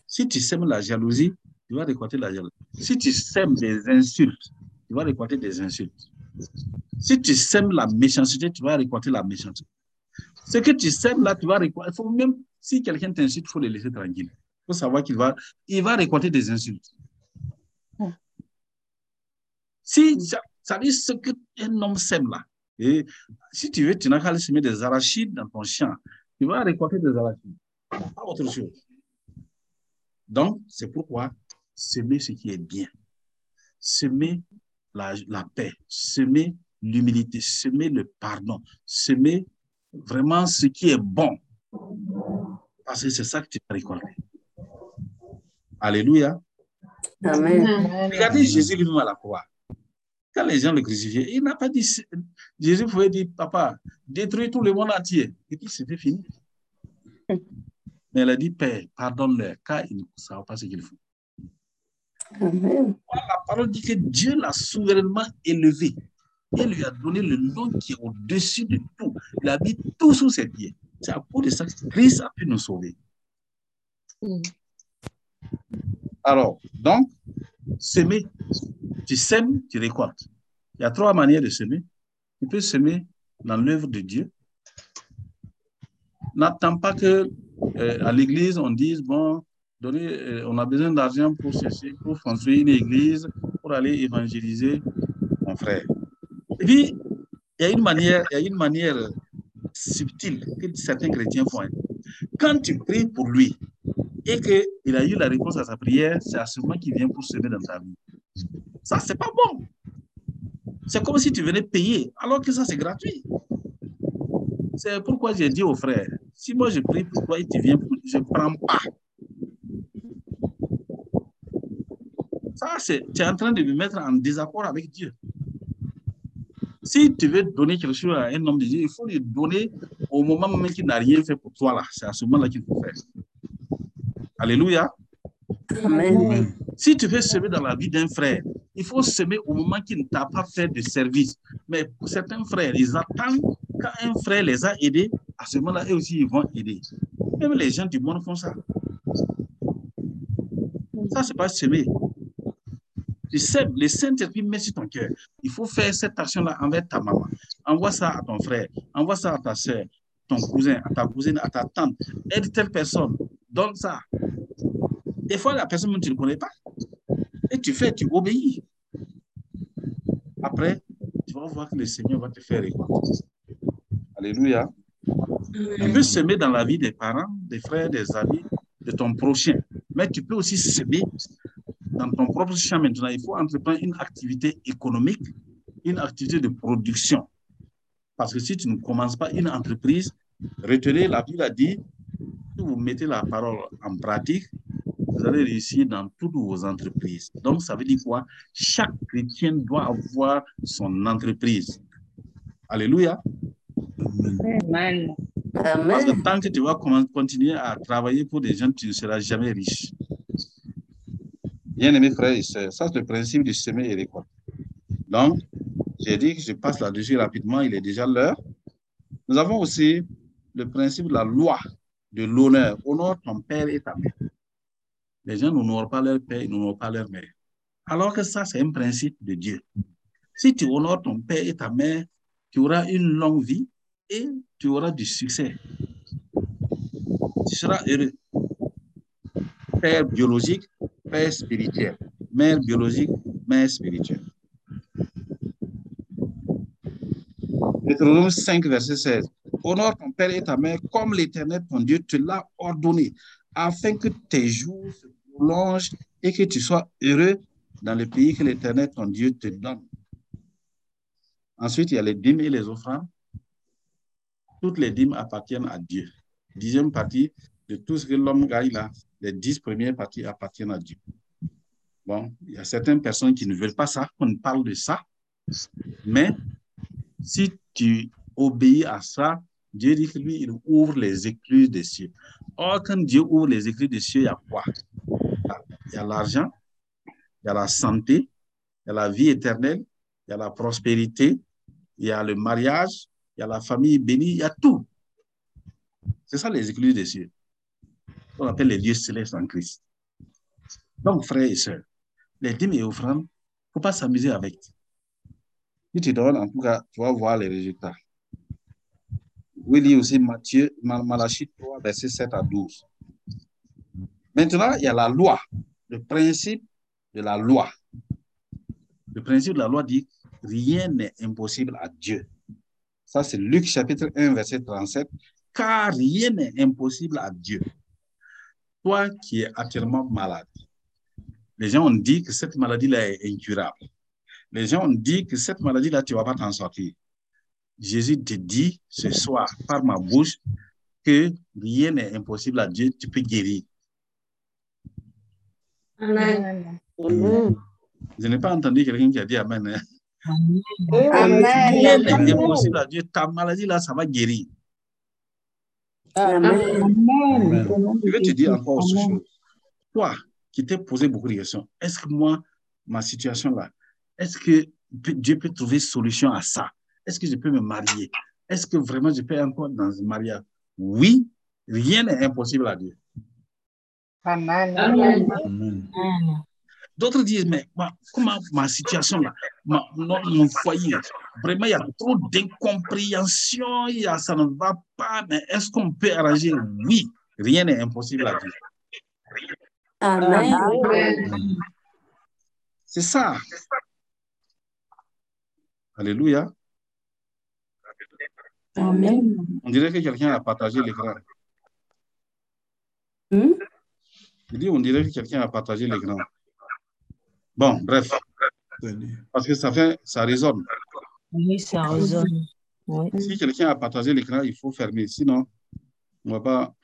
Si tu sèmes la jalousie, tu vas récolter la jalousie. Si tu sèmes des insultes, tu vas récolter des insultes. Si tu sèmes la méchanceté, tu vas récolter la méchanceté. Ce que tu sèmes là, tu vas récolter. Il faut même, si quelqu'un t'insulte, il faut le laisser tranquille. Il faut savoir qu'il va, il va récolter des insultes. Si, ça, ça dit ce qu'un homme sème là. Et si tu veux, tu n'as qu'à aller semer des arachides dans ton champ. Tu vas récolter des arachides. Pas autre chose. Donc, c'est pourquoi semer ce qui est bien. Semer la, la paix. Semer l'humilité. Semer le pardon. Semer vraiment ce qui est bon. Parce que c'est ça que tu vas récolter. Alléluia. Amen. Regardez Jésus lui-même à la croix. Quand les gens le crucifiaient, il n'a pas dit. Jésus pouvait dire Papa, détruis tout le monde entier. Et puis c'était fini. Mais elle a dit Père, pardonne-leur, car ils ne savent pas ce qu'ils font. Amen. La parole dit que Dieu l'a souverainement élevé. Et lui a donné le nom qui est au-dessus de tout. Il a mis tout sous ses pieds. C'est à cause de ça que Christ a pu nous sauver. Alors, donc, semer, tu sèmes, tu récoltes. Il y a trois manières de semer. Tu peux semer dans l'œuvre de Dieu. N'attends pas que euh, à l'église on dise bon, euh, on a besoin d'argent pour ceci, pour construire une église, pour aller évangéliser mon frère. Et puis, il y a une manière, il y a une manière subtile que certains chrétiens font. Quand tu pries pour lui et qu'il a eu la réponse à sa prière, c'est à ce moment qu'il vient pour semer dans ta vie. Ça, c'est pas bon. C'est comme si tu venais payer, alors que ça, c'est gratuit. C'est pourquoi j'ai dit aux frères, si moi je prie pour toi et tu viens, je ne prends pas. Ça, c'est, tu es en train de me mettre en désaccord avec Dieu. Si tu veux donner quelque chose à un homme de Dieu, il faut lui donner au moment même qu'il n'a rien fait pour toi. là. C'est à ce moment-là qu'il faut faire. Alléluia. Amen. Si tu veux semer dans la vie d'un frère, il faut semer au moment qu'il ne t'a pas fait de service. Mais pour certains frères, ils attendent quand un frère les a aidés, à ce moment-là, eux aussi, ils vont aider. Même les gens du monde font ça. Ça, c'est pas semer. Tu sèmes, le Saint-Esprit met sur ton cœur. Il faut faire cette action-là envers ta maman. Envoie ça à ton frère, envoie ça à ta soeur, ton cousin, à ta cousine, à ta tante. Aide telle personne. Donne ça. Des fois, la personne, même, tu ne connais pas. Et tu fais, tu obéis. Après, tu vas voir que le Seigneur va te faire récolter. Alléluia. Tu peux semer dans la vie des parents, des frères, des amis, de ton prochain. Mais tu peux aussi semer dans ton propre champ maintenant. Il faut entreprendre une activité économique, une activité de production. Parce que si tu ne commences pas une entreprise, retenez, la Bible a dit, si vous mettez la parole en pratique, vous allez réussir dans toutes vos entreprises. Donc, ça veut dire quoi? Chaque chrétien doit avoir son entreprise. Alléluia. Amen. Parce que tant que tu vas continuer à travailler pour des gens, tu ne seras jamais riche. Bien aimés frères et sœurs, ça c'est le principe du semer et récolter. Donc, j'ai dit que je passe là-dessus rapidement, il est déjà l'heure. Nous avons aussi le principe de la loi de l'honneur. Honore ton père et ta mère. Les gens n'honorent pas leur père, ils n'honorent pas leur mère. Alors que ça, c'est un principe de Dieu. Si tu honores ton père et ta mère, tu auras une longue vie et tu auras du succès. Tu seras heureux. Père biologique, père spirituel. Mère biologique, mère spirituelle. Deutéronome 5, verset 16. Honore ton père et ta mère comme l'Éternel, ton Dieu, te l'a ordonné, afin que tes jours se prolongent et que tu sois heureux dans le pays que l'Éternel, ton Dieu, te donne. Ensuite, il y a les dîmes et les offrandes. Toutes les dîmes appartiennent à Dieu. Dixième partie de tout ce que l'homme gagne là, les dix premières parties appartiennent à Dieu. Bon, il y a certaines personnes qui ne veulent pas ça, qu'on parle de ça, mais si tu obéis à ça, Dieu dit que lui, il ouvre les écluses des cieux. Or, quand Dieu ouvre les écluses des cieux, il y a quoi? Il y a l'argent, il y a la santé, il y a la vie éternelle, il y a la prospérité, il y a le mariage, il y a la famille bénie, il y a tout. C'est ça les écluses des cieux. On appelle les lieux célestes en Christ. Donc, frères et sœurs, les dîmes et offrandes, il ne faut pas s'amuser avec. Si tu donnes, en tout cas, tu vas voir les résultats. Oui, lit aussi Matthieu, Malachie 3, verset 7 à 12. Maintenant, il y a la loi, le principe de la loi. Le principe de la loi dit rien n'est impossible à Dieu. Ça, c'est Luc chapitre 1, verset 37. Car rien n'est impossible à Dieu. Toi qui es actuellement malade, les gens ont dit que cette maladie-là est incurable. Les gens ont dit que cette maladie-là, tu ne vas pas t'en sortir. Jésus te dit ce soir, par ma bouche, que rien n'est impossible à Dieu, tu peux guérir. Amen. Je n'ai pas entendu quelqu'un qui a dit Amen. hein. Amen. Rien n'est impossible à Dieu. Ta maladie, là, ça va guérir. Amen. Je vais te dire encore autre chose. Toi, qui t'es posé beaucoup de questions, est-ce que moi, ma situation là, est-ce que Dieu peut trouver solution à ça? Est-ce que je peux me marier? Est-ce que vraiment je peux encore dans un mariage? Oui, rien n'est impossible à Dieu. Amen. Amen. D'autres disent, mais comment ma situation là, ma- mon, mon foyer, vraiment, il y a trop d'incompréhension, il y a- ça ne va pas, mais est-ce qu'on peut arranger? Oui, rien n'est impossible à Dieu. Amen. C'est ça. Alléluia. Amen. On dirait que quelqu'un a partagé l'écran. Hmm? Je dis, on dirait que quelqu'un a partagé l'écran. Bon, bref, parce que ça fait, ça résonne. Oui, ça résonne. Oui. Si quelqu'un a partagé l'écran, il faut fermer. Sinon, on ne va pas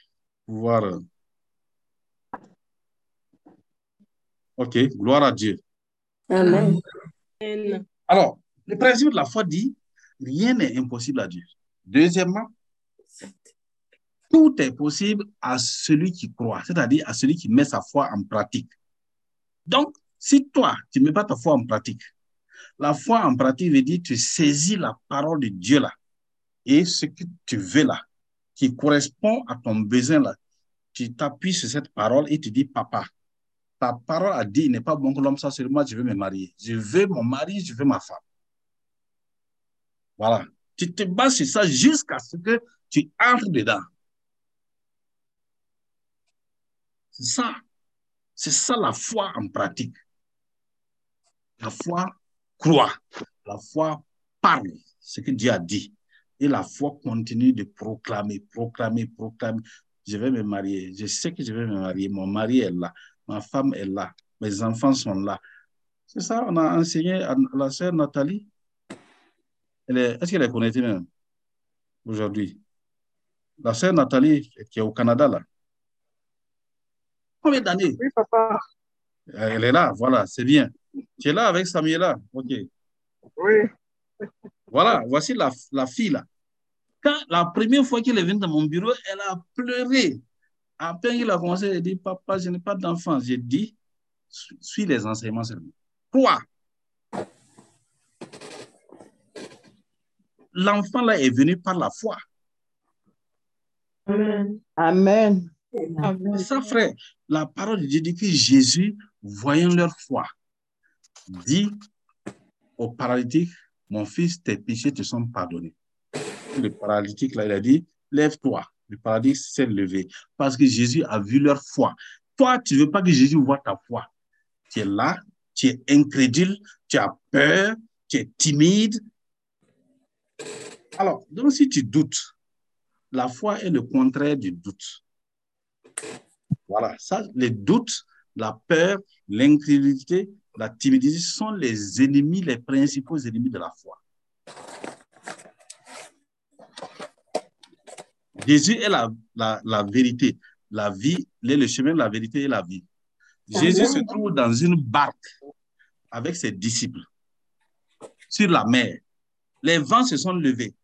pouvoir. euh. OK, gloire à Dieu. Amen. Alors, le principe de la foi dit rien n'est impossible à Dieu. Deuxièmement, tout est possible à celui qui croit, c'est-à-dire à celui qui met sa foi en pratique. Donc, si toi, tu ne mets pas ta foi en pratique, la foi en pratique veut dire tu saisis la parole de Dieu là et ce que tu veux là, qui correspond à ton besoin là, tu t'appuies sur cette parole et tu dis, papa, ta parole a dit, il n'est pas bon que l'homme soit seulement, je veux me marier. Je veux mon mari, je veux ma femme. Voilà. Tu te bases sur ça jusqu'à ce que tu entres dedans. C'est ça. C'est ça la foi en pratique. La foi croit. La foi parle ce que Dieu a dit. Et la foi continue de proclamer, proclamer, proclamer. Je vais me marier. Je sais que je vais me marier. Mon mari est là. Ma femme est là. Mes enfants sont là. C'est ça, on a enseigné à la sœur Nathalie. Est-ce qu'elle est connectée même aujourd'hui? La sœur Nathalie, qui est au Canada, là. Combien d'années? Oui, papa. Elle est là, voilà, c'est bien. Tu es là avec Samuela? Ok. Oui. Voilà, voici la, la fille là. Quand la première fois qu'elle est venue dans mon bureau, elle a pleuré. À peine qu'il a commencé, elle a dit Papa, je n'ai pas d'enfant. J'ai dit Suis suis les enseignements seulement. Quoi L'enfant là est venu par la foi. Amen. Amen. Ça, frère. La parole de Dieu dit que Jésus, voyant leur foi, dit au paralytique Mon fils, tes péchés te sont pardonnés. Le paralytique, là, il a dit, lève-toi. Le paralytique s'est levé parce que Jésus a vu leur foi. Toi, tu ne veux pas que Jésus voit ta foi. Tu es là, tu es incrédule, tu as peur, tu es timide. Alors, donc si tu doutes, la foi est le contraire du doute. Voilà, ça, les doutes, la peur, l'incrédulité, la timidité sont les ennemis, les principaux ennemis de la foi. Jésus est la, la, la vérité, la vie, il est le chemin de la vérité et la vie. Jésus se trouve dans une barque avec ses disciples sur la mer. Les vents se sont levés.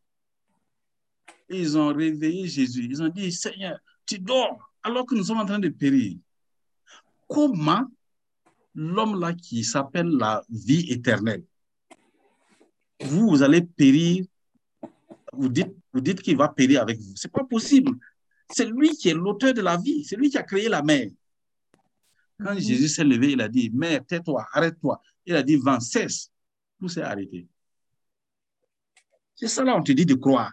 Ils ont réveillé Jésus. Ils ont dit, Seigneur, tu dors alors que nous sommes en train de périr. Comment l'homme là qui s'appelle la vie éternelle, vous, vous allez périr, vous dites, vous dites qu'il va périr avec vous. C'est pas possible. C'est lui qui est l'auteur de la vie. C'est lui qui a créé la mer. Quand Jésus s'est levé, il a dit, Mère, tais-toi, arrête-toi. Il a dit, vent, cesse. Tout s'est arrêté. C'est ça là, on te dit de croire.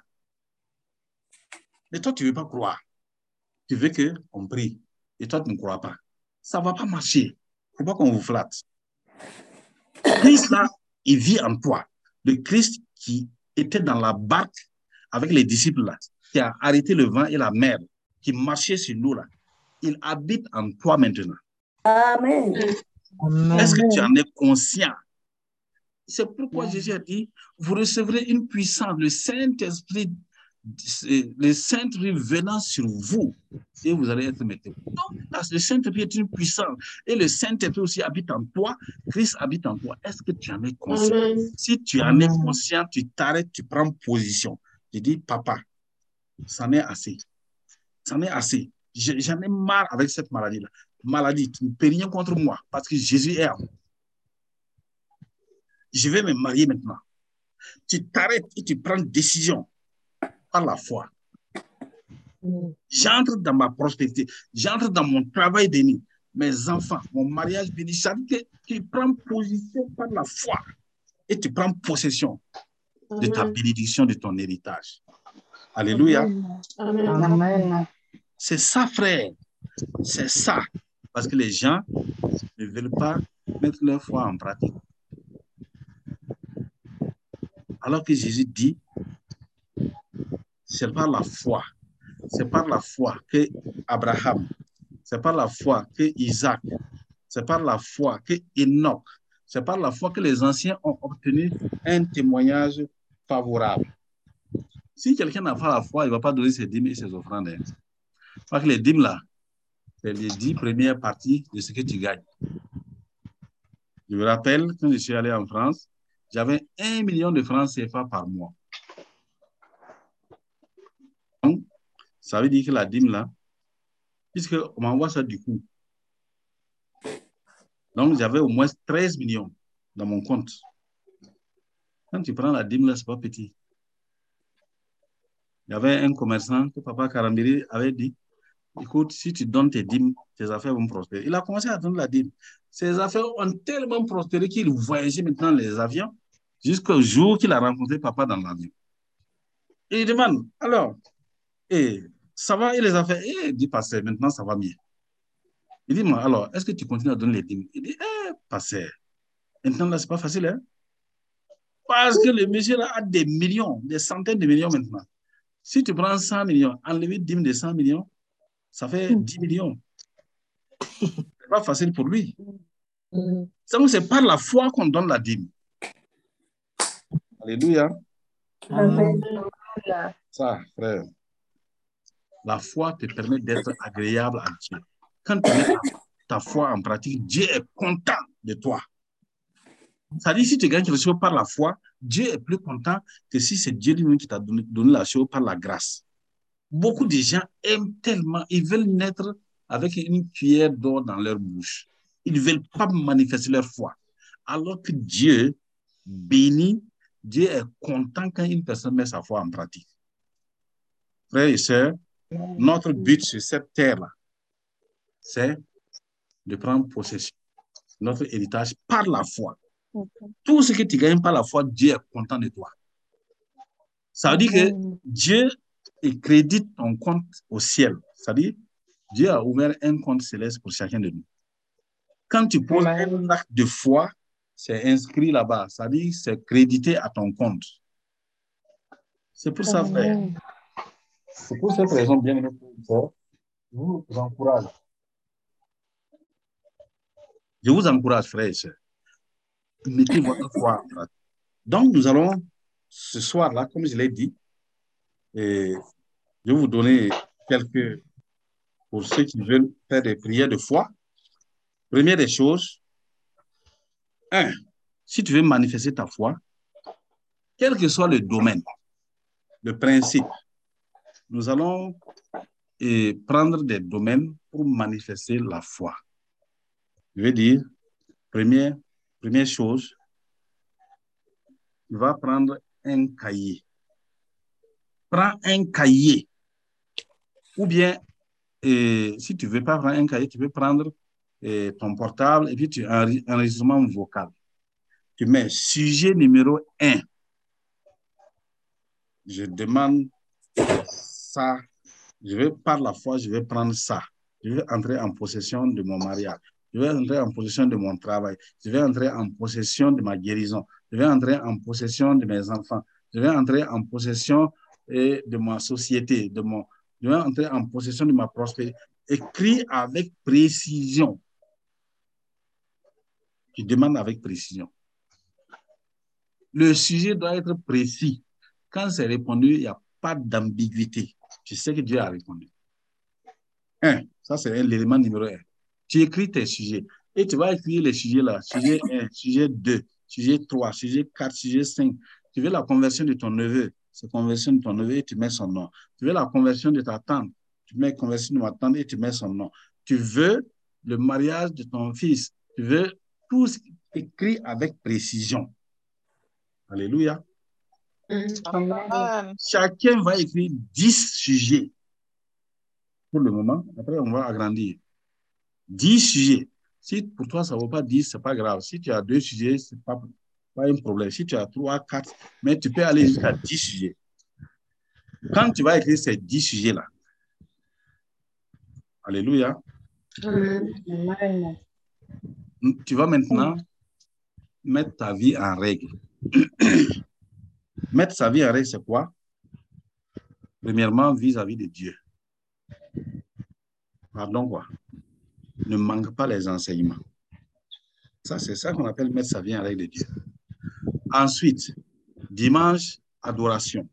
Mais toi, tu ne veux pas croire. Tu veux qu'on prie. Et toi, tu ne crois pas. Ça ne va pas marcher. Il ne faut pas qu'on vous flatte. Christ, là, il vit en toi. Le Christ qui était dans la barque avec les disciples, là, qui a arrêté le vent et la mer, qui marchait sur nous, là, il habite en toi maintenant. Amen. Est-ce que tu en es conscient? C'est pourquoi Jésus a dit, vous recevrez une puissance, le Saint-Esprit, le Saint-Esprit venant sur vous, et vous allez être météo. Donc, le Saint-Esprit est une puissance, et le Saint-Esprit aussi habite en toi, Christ habite en toi. Est-ce que tu en es conscient? Amen. Si tu en es conscient, tu t'arrêtes, tu prends position. Tu dis, papa, c'en est assez. C'en est assez. Je- J'en ai marre avec cette maladie-là. Maladie, tu ne peux rien contre moi parce que Jésus est en moi. Je vais me marier maintenant. Tu t'arrêtes et tu prends une décision par la foi. J'entre dans ma prospérité. J'entre dans mon travail béni. Mes enfants, mon mariage béni. Ça veut dire que tu prends position par la foi et tu prends possession de ta bénédiction, de ton héritage. Alléluia. Amen. C'est ça, frère. C'est ça. Parce que les gens ne veulent pas mettre leur foi en pratique. Alors que Jésus dit, c'est par la foi. C'est par la foi que Abraham, c'est par la foi que Isaac, c'est par la foi que Enoch, c'est par la foi que les anciens ont obtenu un témoignage favorable. Si quelqu'un n'a pas la foi, il ne va pas donner ses dîmes et ses offrandes. hein. Parce que les dîmes, là, c'est les dix premières parties de ce que tu gagnes. Je me rappelle, quand je suis allé en France, j'avais un million de francs CFA par mois. Donc, ça veut dire que la dîme, là, puisqu'on m'envoie ça du coup. Donc, j'avais au moins 13 millions dans mon compte. Quand tu prends la dîme, là, c'est pas petit. Il y avait un commerçant que papa Karambiri avait dit, écoute, si tu donnes tes dîmes, tes affaires vont prospérer. Il a commencé à donner la dîme. Ses affaires ont tellement prospéré qu'il voyageait maintenant les avions jusqu'au jour qu'il a rencontré papa dans l'avion. Il demande, alors, et ça va et les affaires Et il dit, pasteur, maintenant ça va mieux. Il dit, moi, alors, est-ce que tu continues à donner les dîmes Il dit, eh, pasteur, maintenant là, c'est pas facile, hein? Parce que le monsieur là a des millions, des centaines de millions maintenant. Si tu prends 100 millions, enlever 10 de 100 millions, ça fait 10 millions. C'est pas facile pour lui. Donc, c'est par la foi qu'on donne la dîme. Alléluia. Amen. Ça, frère. La foi te permet d'être agréable à Dieu. Quand tu mets ta, ta foi en pratique, Dieu est content de toi. Ça dit, si tu gagnes quelque chose par la foi, Dieu est plus content que si c'est Dieu lui-même qui t'a donné, donné la chose par la grâce. Beaucoup de gens aiment tellement, ils veulent naître avec une cuillère d'or dans leur bouche. Ils ne veulent pas manifester leur foi. Alors que Dieu bénit, Dieu est content quand une personne met sa foi en pratique. Frères et sœurs, notre but sur cette terre-là, c'est de prendre possession de notre héritage par la foi. Tout ce que tu gagnes par la foi, Dieu est content de toi. Ça veut dire que Dieu crédite ton compte au ciel. C'est-à-dire, Dieu a ouvert un compte céleste pour chacun de nous. Quand tu poses un acte de foi, c'est inscrit là-bas. C'est-à-dire, c'est crédité à ton compte. C'est pour ça, frère. C'est pour cette raison, bien aimé, je vous encourage. Je vous encourage, frère et soeur. Mettez votre foi. Donc, nous allons, ce soir-là, comme je l'ai dit, et je vais vous donner quelques, pour ceux qui veulent faire des prières de foi. Première des choses, un, si tu veux manifester ta foi, quel que soit le domaine, le principe, nous allons prendre des domaines pour manifester la foi. Je veux dire, première, chose, tu vas prendre un cahier. Prends un cahier. Ou bien, si tu ne veux pas prendre un cahier, tu peux prendre ton portable et puis tu as un enregistrement vocal. Tu mets sujet numéro 1. Je demande ça. Je vais, par la foi, je vais prendre ça. Je vais entrer en possession de mon mariage. Je vais entrer en possession de mon travail. Je vais entrer en possession de ma guérison. Je vais entrer en possession de mes enfants. Je vais entrer en possession de ma société, de mon, je vais entrer en possession de ma prospérité. Écris avec précision. Tu demandes avec précision. Le sujet doit être précis. Quand c'est répondu, il n'y a pas d'ambiguïté. Tu sais que Dieu a répondu. Un, ça c'est l'élément numéro un. Tu écris tes sujets et tu vas écrire les sujets là. Sujet 1, sujet 2, sujet 3, sujet 4, sujet 5. Tu veux la conversion de ton neveu, c'est conversion de ton neveu et tu mets son nom. Tu veux la conversion de ta tante, tu mets conversion de ma tante et tu mets son nom. Tu veux le mariage de ton fils, tu veux tout ce écrit avec précision. Alléluia. Amen. Chacun va écrire 10 sujets pour le moment. Après, on va agrandir. 10 sujets. Si pour toi, ça ne vaut pas 10, ce n'est pas grave. Si tu as deux sujets, ce n'est pas, pas un problème. Si tu as 3, 4, mais tu peux aller jusqu'à 10 sujets. Quand tu vas écrire ces 10 sujets-là, Alléluia, Amen. Tu vas maintenant mettre ta vie en règle. mettre sa vie en règle, c'est quoi? Premièrement, vis-à-vis de Dieu. Pardon, quoi? Ne manque pas les enseignements. Ça, c'est ça qu'on appelle mettre sa vie en règle de Dieu. Ensuite, dimanche, adoration.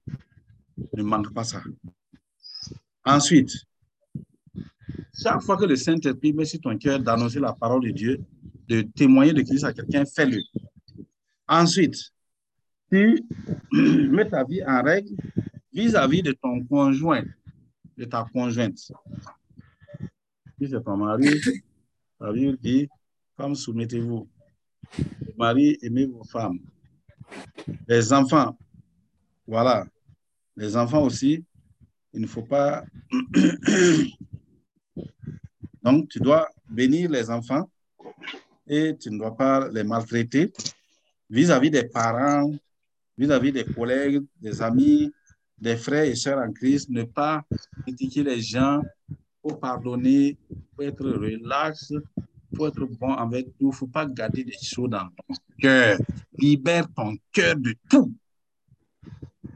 Ne manque pas ça. Ensuite, chaque fois que le Saint-Esprit met sur ton cœur d'annoncer la parole de Dieu, de témoigner de Christ à quelqu'un, fais-le. Ensuite, tu mets ta vie en règle vis-à-vis de ton conjoint, de ta conjointe. Si c'est ton mari, la Bible dit, femmes, soumettez-vous. Mari, aimez vos femmes. Les enfants, voilà. Les enfants aussi, il ne faut pas... Donc, tu dois bénir les enfants et tu ne dois pas les maltraiter vis-à-vis des parents, vis-à-vis des collègues, des amis, des frères et sœurs en Christ, ne pas critiquer les gens, faut pardonner, faut être relax, faut être bon avec tout, faut pas garder des choses dans ton cœur. Libère ton cœur de tout.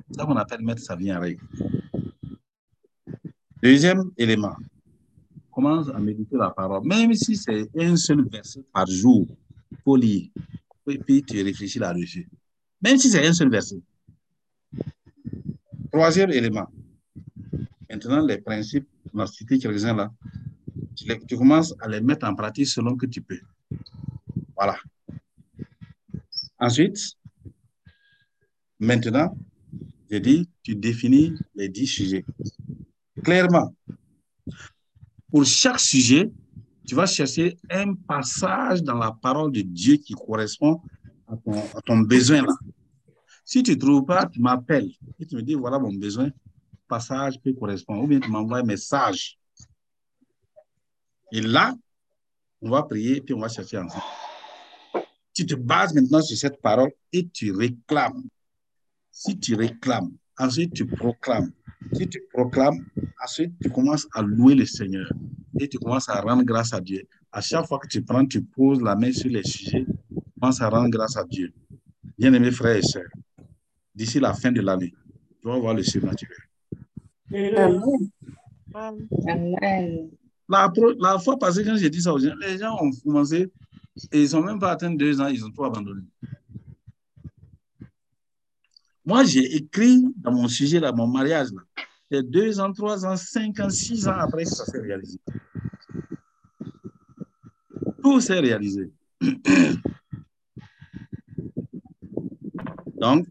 C'est ça qu'on appelle mettre sa vie en règle. Deuxième élément, commence à méditer la parole, même si c'est un seul verset par jour, pour lire, et puis tu réfléchis là-dessus. Même si c'est un seul verset. Troisième élément. Maintenant, les principes, on a cité quelques-uns là. Tu, tu commences à les mettre en pratique selon que tu peux. Voilà. Ensuite, maintenant, j'ai dit, tu définis les dix sujets. Clairement, pour chaque sujet, tu vas chercher un passage dans la parole de Dieu qui correspond à ton, besoin là. Si tu ne trouves pas, tu m'appelles et tu me dis voilà mon besoin, passage peut correspondre. Ou bien tu m'envoies un message. Et là, on va prier puis on va chercher ensemble. Tu te bases maintenant sur cette parole et tu réclames. Si tu réclames ensuite tu proclames. Si tu proclames, ensuite tu commences à louer le Seigneur et tu commences à rendre grâce à Dieu. À chaque fois que tu prends, tu poses la main sur les sujets, tu commences à rendre grâce à Dieu. Bien-aimés frères et sœurs, d'ici la fin de l'année, tu vas voir le surnaturel. Amen. Amen. La, pro- la fois passée, quand j'ai dit ça aux gens, les gens ont commencé et ils n'ont même pas atteint deux ans, ils ont tout abandonné. Moi, j'ai écrit dans mon sujet, là, mon mariage, là, c'est deux ans, trois ans, cinq ans, six ans après que ça s'est réalisé. Tout s'est réalisé. Donc,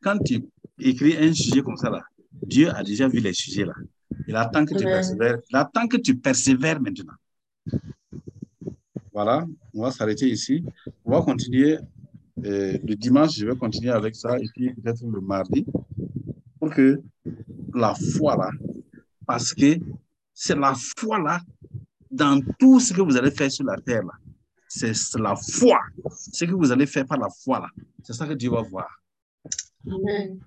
quand tu écris un sujet comme ça, là, Dieu a déjà vu les sujets là. Il attend que tu persévères. Il attend que tu persévères maintenant. Voilà, on va s'arrêter ici. On va continuer le dimanche, je vais continuer avec ça, et puis peut-être le mardi, pour que la foi là, parce que c'est la foi là, dans tout ce que vous allez faire sur la terre là, c'est la foi, ce que vous allez faire par la foi là, c'est ça que Dieu va voir. Amen.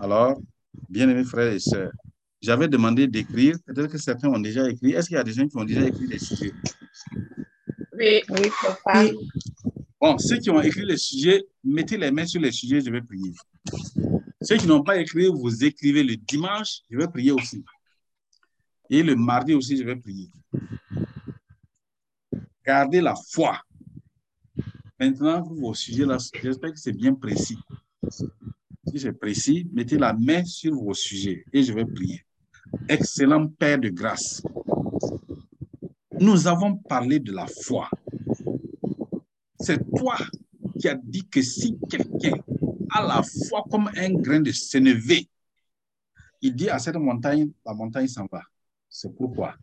Alors, bien-aimés frères et sœurs, j'avais demandé d'écrire, peut-être que certains ont déjà écrit. Est-ce qu'il y a des gens qui ont déjà écrit des sujets? Oui, oui, papa. Bon, ceux qui ont écrit les sujets, mettez les mains sur les sujets, je vais prier. Ceux qui n'ont pas écrit, vous écrivez le dimanche, je vais prier aussi. Et le mardi aussi, je vais prier. Gardez la foi. Maintenant, vos sujets, là, j'espère que c'est bien précis. Si c'est précis, mettez la main sur vos sujets et je vais prier. Excellent Père de grâce, nous avons parlé de la foi. C'est toi qui as dit que si quelqu'un a la foi comme un grain de sénévé, il dit à cette montagne, la montagne s'en va. C'est pourquoi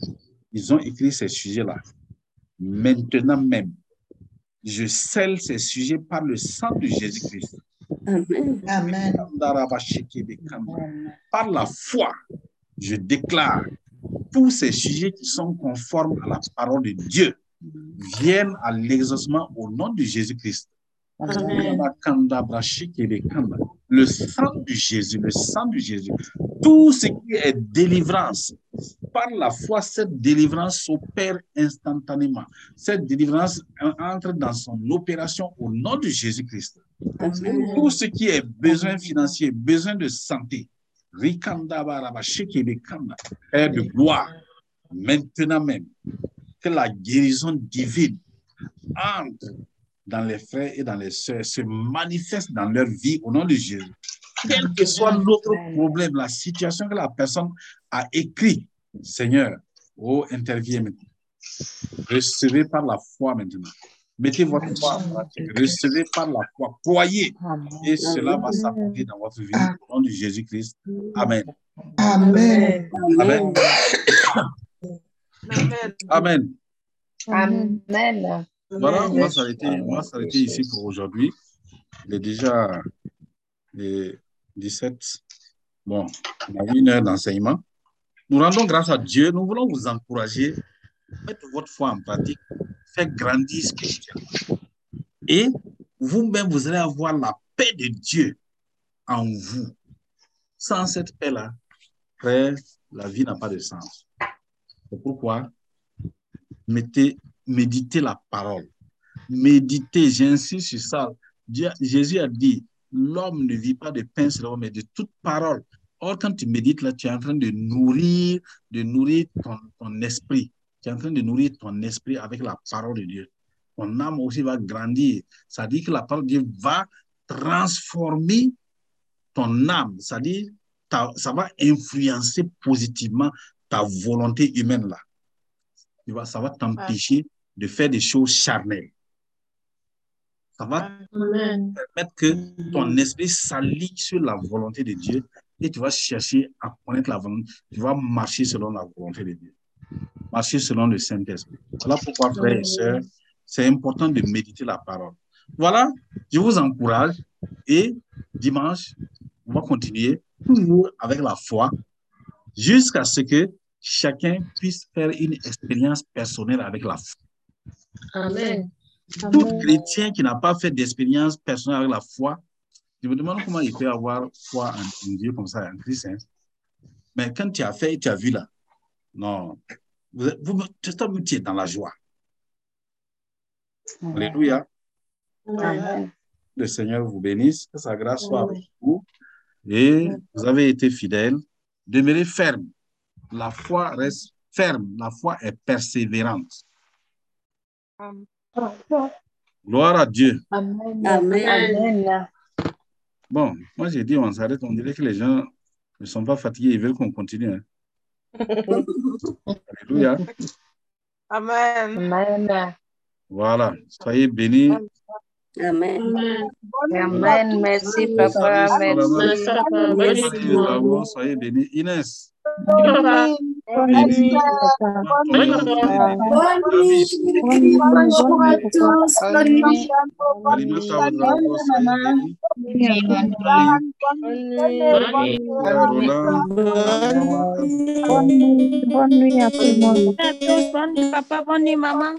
ils ont écrit ces sujets-là. Maintenant même, je scelle ces sujets par le sang de Jésus-Christ. Amen. Amen. Par la foi, je déclare tous ces sujets qui sont conformes à la parole de Dieu viennent à l'exaucement au nom de Jésus-Christ. Le sang de Jésus, le sang de Jésus, tout ce qui est délivrance, par la foi, cette délivrance s'opère instantanément. Cette délivrance entre dans son opération au nom de Jésus-Christ. Tout ce qui est besoin financier, besoin de santé, Rikanda baraba de gloire, maintenant même, que la guérison divine entre dans les frères et dans les sœurs, se manifeste dans leur vie au nom de Jésus. Quel que soit l'autre problème, la situation que la personne a écrit, Seigneur, oh, interviens maintenant. Recevez par la foi maintenant. Mettez votre foi en pratique. Recevez par la foi. Croyez. Et cela va s'accomplir dans votre vie au nom de Jésus-Christ. Amen. Amen. Amen. Amen. Amen. Voilà, on va s'arrêter, on va s'arrêter ici pour aujourd'hui. Il est déjà les 17. Bon, on a eu une heure d'enseignement. Nous rendons grâce à Dieu. Nous voulons vous encourager. Mettez votre foi en pratique. Faites grandir spirituellement. Et vous-même, vous allez avoir la paix de Dieu en vous. Sans cette paix-là, frère, la vie n'a pas de sens. Pourquoi mettez, méditez la parole. Méditez, j'insiste sur ça. Jésus a dit, l'homme ne vit pas de pain seulement, mais de toute parole. Or, quand tu médites là, tu es en train de nourrir, de nourrir ton, ton esprit. Tu es en train de nourrir ton esprit avec la parole de Dieu. Ton âme aussi va grandir. Ça dit que la parole de Dieu va transformer ton âme. Ça dit, ça va influencer positivement ta volonté humaine là. Tu vois, ça va t'empêcher de faire des choses charnelles. Ça va Amen. permettre que ton esprit s'allie sur la volonté de Dieu et tu vas chercher à connaître la volonté. Tu vas marcher selon la volonté de Dieu. Marcher selon le Saint-Esprit. Voilà pourquoi, frères et sœurs, c'est important de méditer la parole. Voilà, je vous encourage et dimanche, on va continuer toujours avec la foi jusqu'à ce que chacun puisse faire une expérience personnelle avec la foi. Amen. Tout chrétien qui n'a pas fait d'expérience personnelle avec la foi Je me demande comment il peut avoir foi en, Dieu comme ça, en Christ. hein. Mais quand tu as fait et tu as vu là, non, vous, vous, vous, tu es dans la joie. Alléluia. Amen. Le Seigneur vous bénisse, que sa grâce soit avec vous. Et vous avez été fidèles. Demeurez ferme. La foi reste ferme. La foi est persévérante. Gloire à Dieu. Amen. Bon, moi j'ai dit on s'arrête. On dirait que les gens ne sont pas fatigués. Ils veulent qu'on continue. hein. Alléluia. Amen. Amen. Voilà. Soyez bénis. Amen. Amen. Amen. Merci, papa. Merci. Merci, bravo. Soyez bénis. Inès. Papa. bénis. Bonjour à tous. Alimata Bravo, soyez bénis. Roland. Bonne nuit à tout le monde. à tous. Bonne nuit, papa. Bonne nuit, maman.